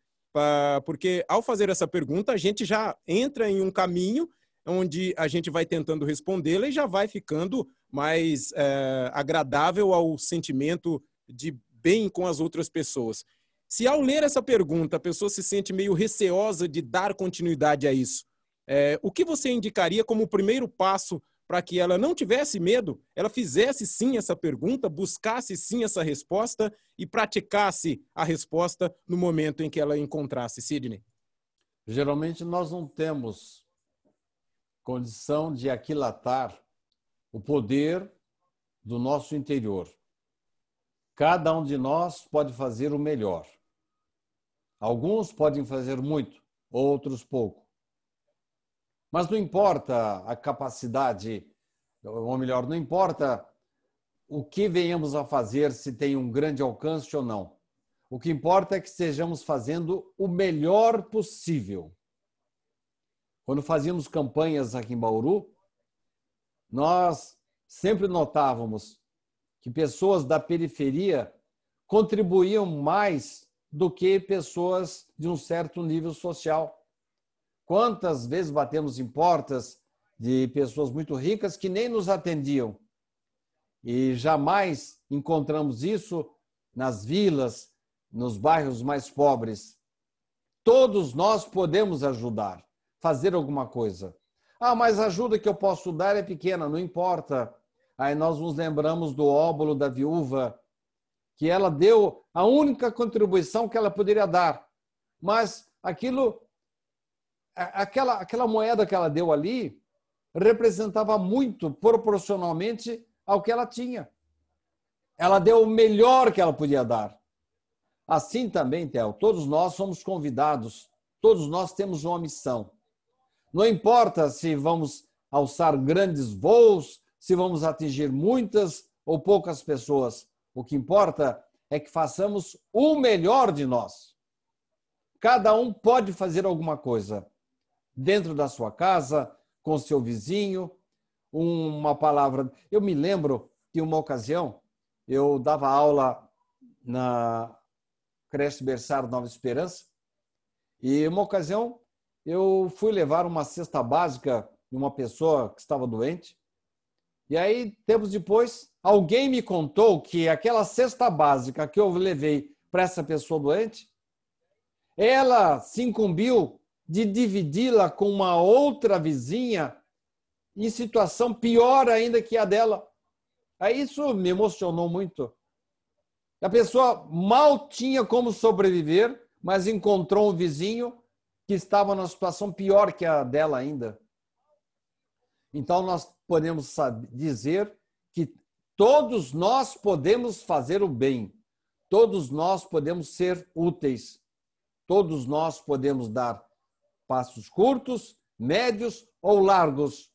Speaker 2: porque ao fazer essa pergunta, a gente já entra em um caminho onde a gente vai tentando respondê-la e já vai ficando mais uh, agradável ao sentimento de bem com as outras pessoas. Se ao ler essa pergunta a pessoa se sente meio receosa de dar continuidade a isso, é, o que você indicaria como o primeiro passo para que ela não tivesse medo, ela fizesse sim essa pergunta, buscasse sim essa resposta e praticasse a resposta no momento em que ela encontrasse, Sidney?
Speaker 3: Geralmente nós não temos condição de aquilatar o poder do nosso interior. Cada um de nós pode fazer o melhor. Alguns podem fazer muito, outros pouco. Mas não importa a capacidade, ou melhor, não importa o que venhamos a fazer, se tem um grande alcance ou não. O que importa é que estejamos fazendo o melhor possível. Quando fazíamos campanhas aqui em Bauru, nós sempre notávamos que pessoas da periferia contribuíam mais do que pessoas de um certo nível social. Quantas vezes batemos em portas de pessoas muito ricas que nem nos atendiam? E jamais encontramos isso nas vilas, nos bairros mais pobres. Todos nós podemos ajudar, fazer alguma coisa. Ah, mas a ajuda que eu posso dar é pequena, não importa. Aí nós nos lembramos do óbolo da viúva, que ela deu a única contribuição que ela poderia dar. Mas aquilo aquela, aquela moeda que ela deu ali representava muito proporcionalmente ao que ela tinha. Ela deu o melhor que ela podia dar. Assim também, Theo, todos nós somos convidados, todos nós temos uma missão. Não importa se vamos alçar grandes voos, se vamos atingir muitas ou poucas pessoas. O que importa é que façamos o melhor de nós. Cada um pode fazer alguma coisa dentro da sua casa, com seu vizinho, uma palavra. Eu me lembro que uma ocasião eu dava aula na creche berçário Nova Esperança e uma ocasião eu fui levar uma cesta básica de uma pessoa que estava doente. E aí, tempos depois, alguém me contou que aquela cesta básica que eu levei para essa pessoa doente, ela se incumbiu de dividi-la com uma outra vizinha em situação pior ainda que a dela. Aí isso me emocionou muito. A pessoa mal tinha como sobreviver, mas encontrou um vizinho que estava numa situação pior que a dela ainda. Então nós podemos dizer que todos nós podemos fazer o bem, todos nós podemos ser úteis, todos nós podemos dar passos curtos, médios ou largos,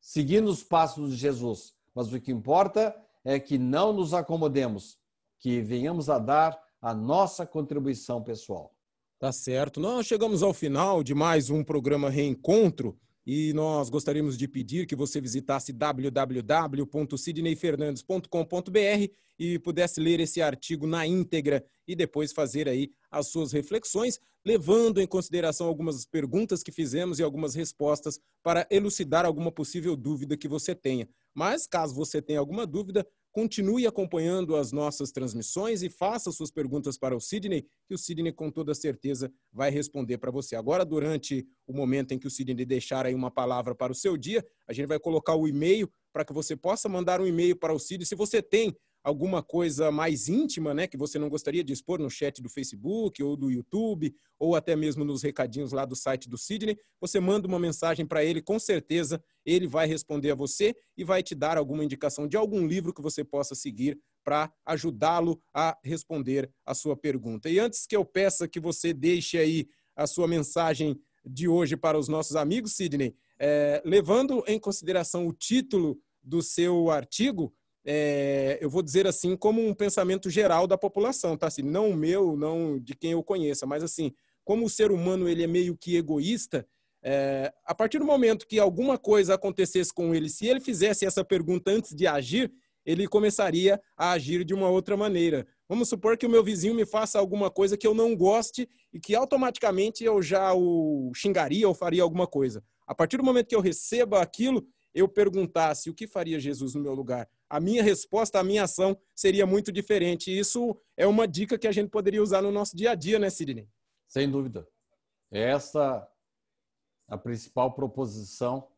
Speaker 3: seguindo os passos de Jesus. Mas o que importa é que não nos acomodemos, que venhamos a dar a nossa contribuição pessoal.
Speaker 2: Tá certo. Nós chegamos ao final de mais um programa Reencontro e nós gostaríamos de pedir que você visitasse www.sidneyfernandes.com.br e pudesse ler esse artigo na íntegra e depois fazer aí as suas reflexões, levando em consideração algumas perguntas que fizemos e algumas respostas para elucidar alguma possível dúvida que você tenha. Mas caso você tenha alguma dúvida, Continue acompanhando as nossas transmissões e faça suas perguntas para o Sidney, que o Sidney com toda certeza vai responder para você. Agora, durante o momento em que o Sidney deixar aí uma palavra para o seu dia, a gente vai colocar o e-mail para que você possa mandar um e-mail para o Sidney. Se você tem alguma coisa mais íntima, né, que você não gostaria de expor no chat do Facebook ou do YouTube, ou até mesmo nos recadinhos lá do site do Sidney, você manda uma mensagem para ele, com certeza ele vai responder a você e vai te dar alguma indicação de algum livro que você possa seguir para ajudá-lo a responder a sua pergunta. E antes que eu peça que você deixe aí a sua mensagem de hoje para os nossos amigos, Sidney, é, levando em consideração o título do seu artigo, é, eu vou dizer assim, como um pensamento geral da população, tá? Assim, não o meu, não de quem eu conheça, mas assim, como o ser humano ele é meio que egoísta, é, a partir do momento que alguma coisa acontecesse com ele, se ele fizesse essa pergunta antes de agir, ele começaria a agir de uma outra maneira. Vamos supor que o meu vizinho me faça alguma coisa que eu não goste e que automaticamente eu já o xingaria ou faria alguma coisa. A partir do momento que eu receba aquilo, eu perguntasse o que faria Jesus no meu lugar, a minha resposta, a minha ação seria muito diferente. Isso é uma dica que a gente poderia usar no nosso dia a dia, né, Sidney?
Speaker 3: Sem dúvida. Essa a principal proposição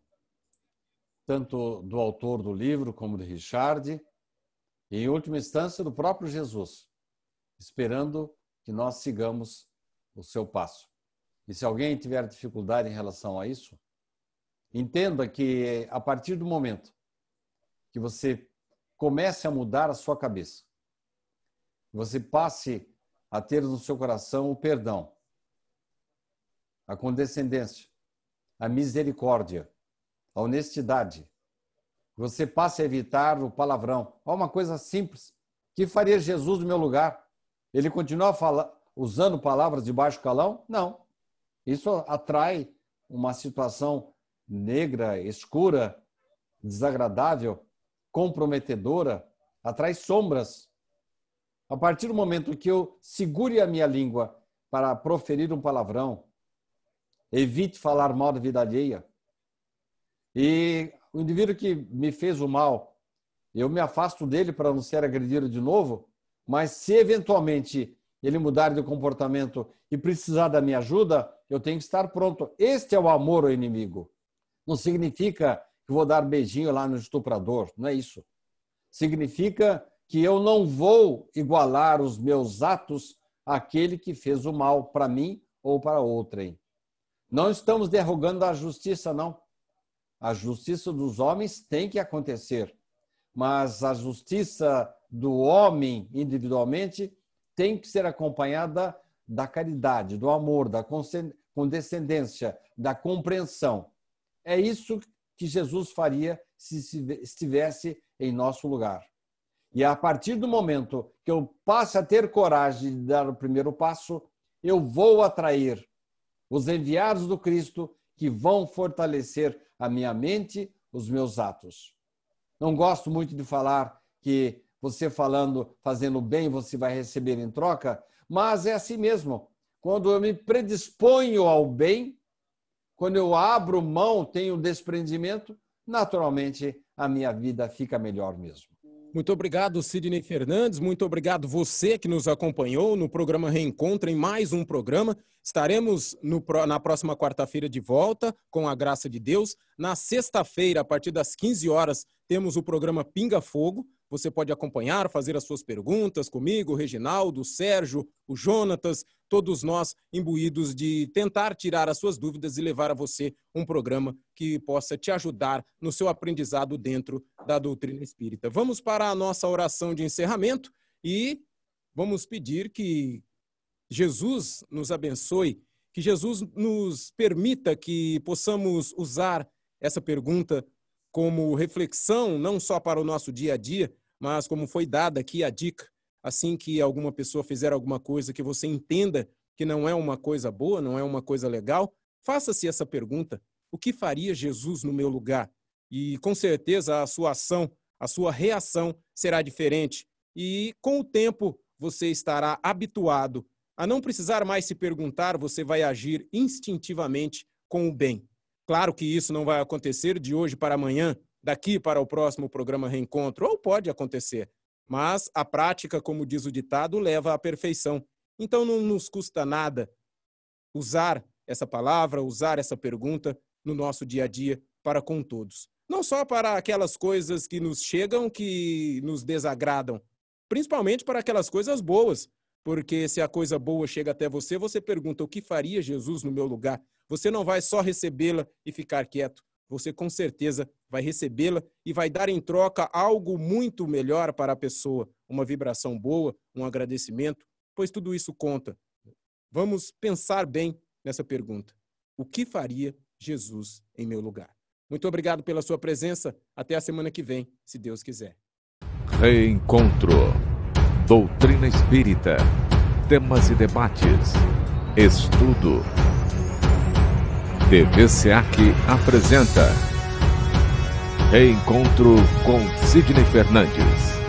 Speaker 3: tanto do autor do livro como de Richard, e em última instância do próprio Jesus, esperando que nós sigamos o seu passo. E se alguém tiver dificuldade em relação a isso, entenda que a partir do momento que você comece a mudar a sua cabeça, você passe a ter no seu coração o perdão, a condescendência, a misericórdia, a honestidade. Você passe a evitar o palavrão. Olha uma coisa simples. que faria Jesus no meu lugar? Ele continua fala, usando palavras de baixo calão? Não. Isso atrai uma situação negra, escura, desagradável, comprometedora, atrai sombras. A partir do momento que eu segure a minha língua para proferir um palavrão, evite falar mal da vida alheia. E o indivíduo que me fez o mal, eu me afasto dele para não ser agredido de novo, mas se eventualmente ele mudar de comportamento e precisar da minha ajuda, eu tenho que estar pronto. Este é o amor ao inimigo. Não significa que vou dar beijinho lá no estuprador, não é isso. Significa que eu não vou igualar os meus atos àquele que fez o mal para mim ou para outrem. Não estamos derrogando a justiça, não. A justiça dos homens tem que acontecer, mas a justiça do homem individualmente tem que ser acompanhada da caridade, do amor, da condescendência, da compreensão. É isso que Jesus faria se estivesse em nosso lugar. E a partir do momento que eu passe a ter coragem de dar o primeiro passo, eu vou atrair os enviados do Cristo que vão fortalecer a minha mente, os meus atos. Não gosto muito de falar que você falando, fazendo bem, você vai receber em troca, mas é assim mesmo. Quando eu me predisponho ao bem, quando eu abro mão, tenho desprendimento, naturalmente a minha vida fica melhor mesmo.
Speaker 2: Muito obrigado, Sidney Fernandes. Muito obrigado você que nos acompanhou no programa Reencontro, em mais um programa. Estaremos no, na próxima quarta-feira de volta, com a graça de Deus. Na sexta-feira, a partir das 15 horas, temos o programa Pinga Fogo. Você pode acompanhar, fazer as suas perguntas comigo, o Reginaldo, o Sérgio, o Jonatas, todos nós imbuídos de tentar tirar as suas dúvidas e levar a você um programa que possa te ajudar no seu aprendizado dentro da doutrina espírita. Vamos para a nossa oração de encerramento e vamos pedir que Jesus nos abençoe, que Jesus nos permita que possamos usar essa pergunta como reflexão, não só para o nosso dia a dia, mas como foi dada aqui a dica, assim que alguma pessoa fizer alguma coisa que você entenda que não é uma coisa boa, não é uma coisa legal, faça-se essa pergunta: o que faria Jesus no meu lugar? E com certeza a sua ação, a sua reação será diferente. E com o tempo você estará habituado a não precisar mais se perguntar, você vai agir instintivamente com o bem. Claro que isso não vai acontecer de hoje para amanhã, daqui para o próximo programa Reencontro, ou pode acontecer, mas a prática, como diz o ditado, leva à perfeição. Então não nos custa nada usar essa palavra, usar essa pergunta no nosso dia a dia para com todos. Não só para aquelas coisas que nos chegam que nos desagradam, principalmente para aquelas coisas boas, porque se a coisa boa chega até você, você pergunta o que faria Jesus no meu lugar? Você não vai só recebê-la e ficar quieto. Você com certeza vai recebê-la e vai dar em troca algo muito melhor para a pessoa, uma vibração boa, um agradecimento, pois tudo isso conta. Vamos pensar bem nessa pergunta. O que faria Jesus em meu lugar? Muito obrigado pela sua presença. Até a semana que vem, se Deus quiser.
Speaker 1: Reencontro. Doutrina Espírita. Temas e debates. Estudo TV apresenta Reencontro com Sidney Fernandes.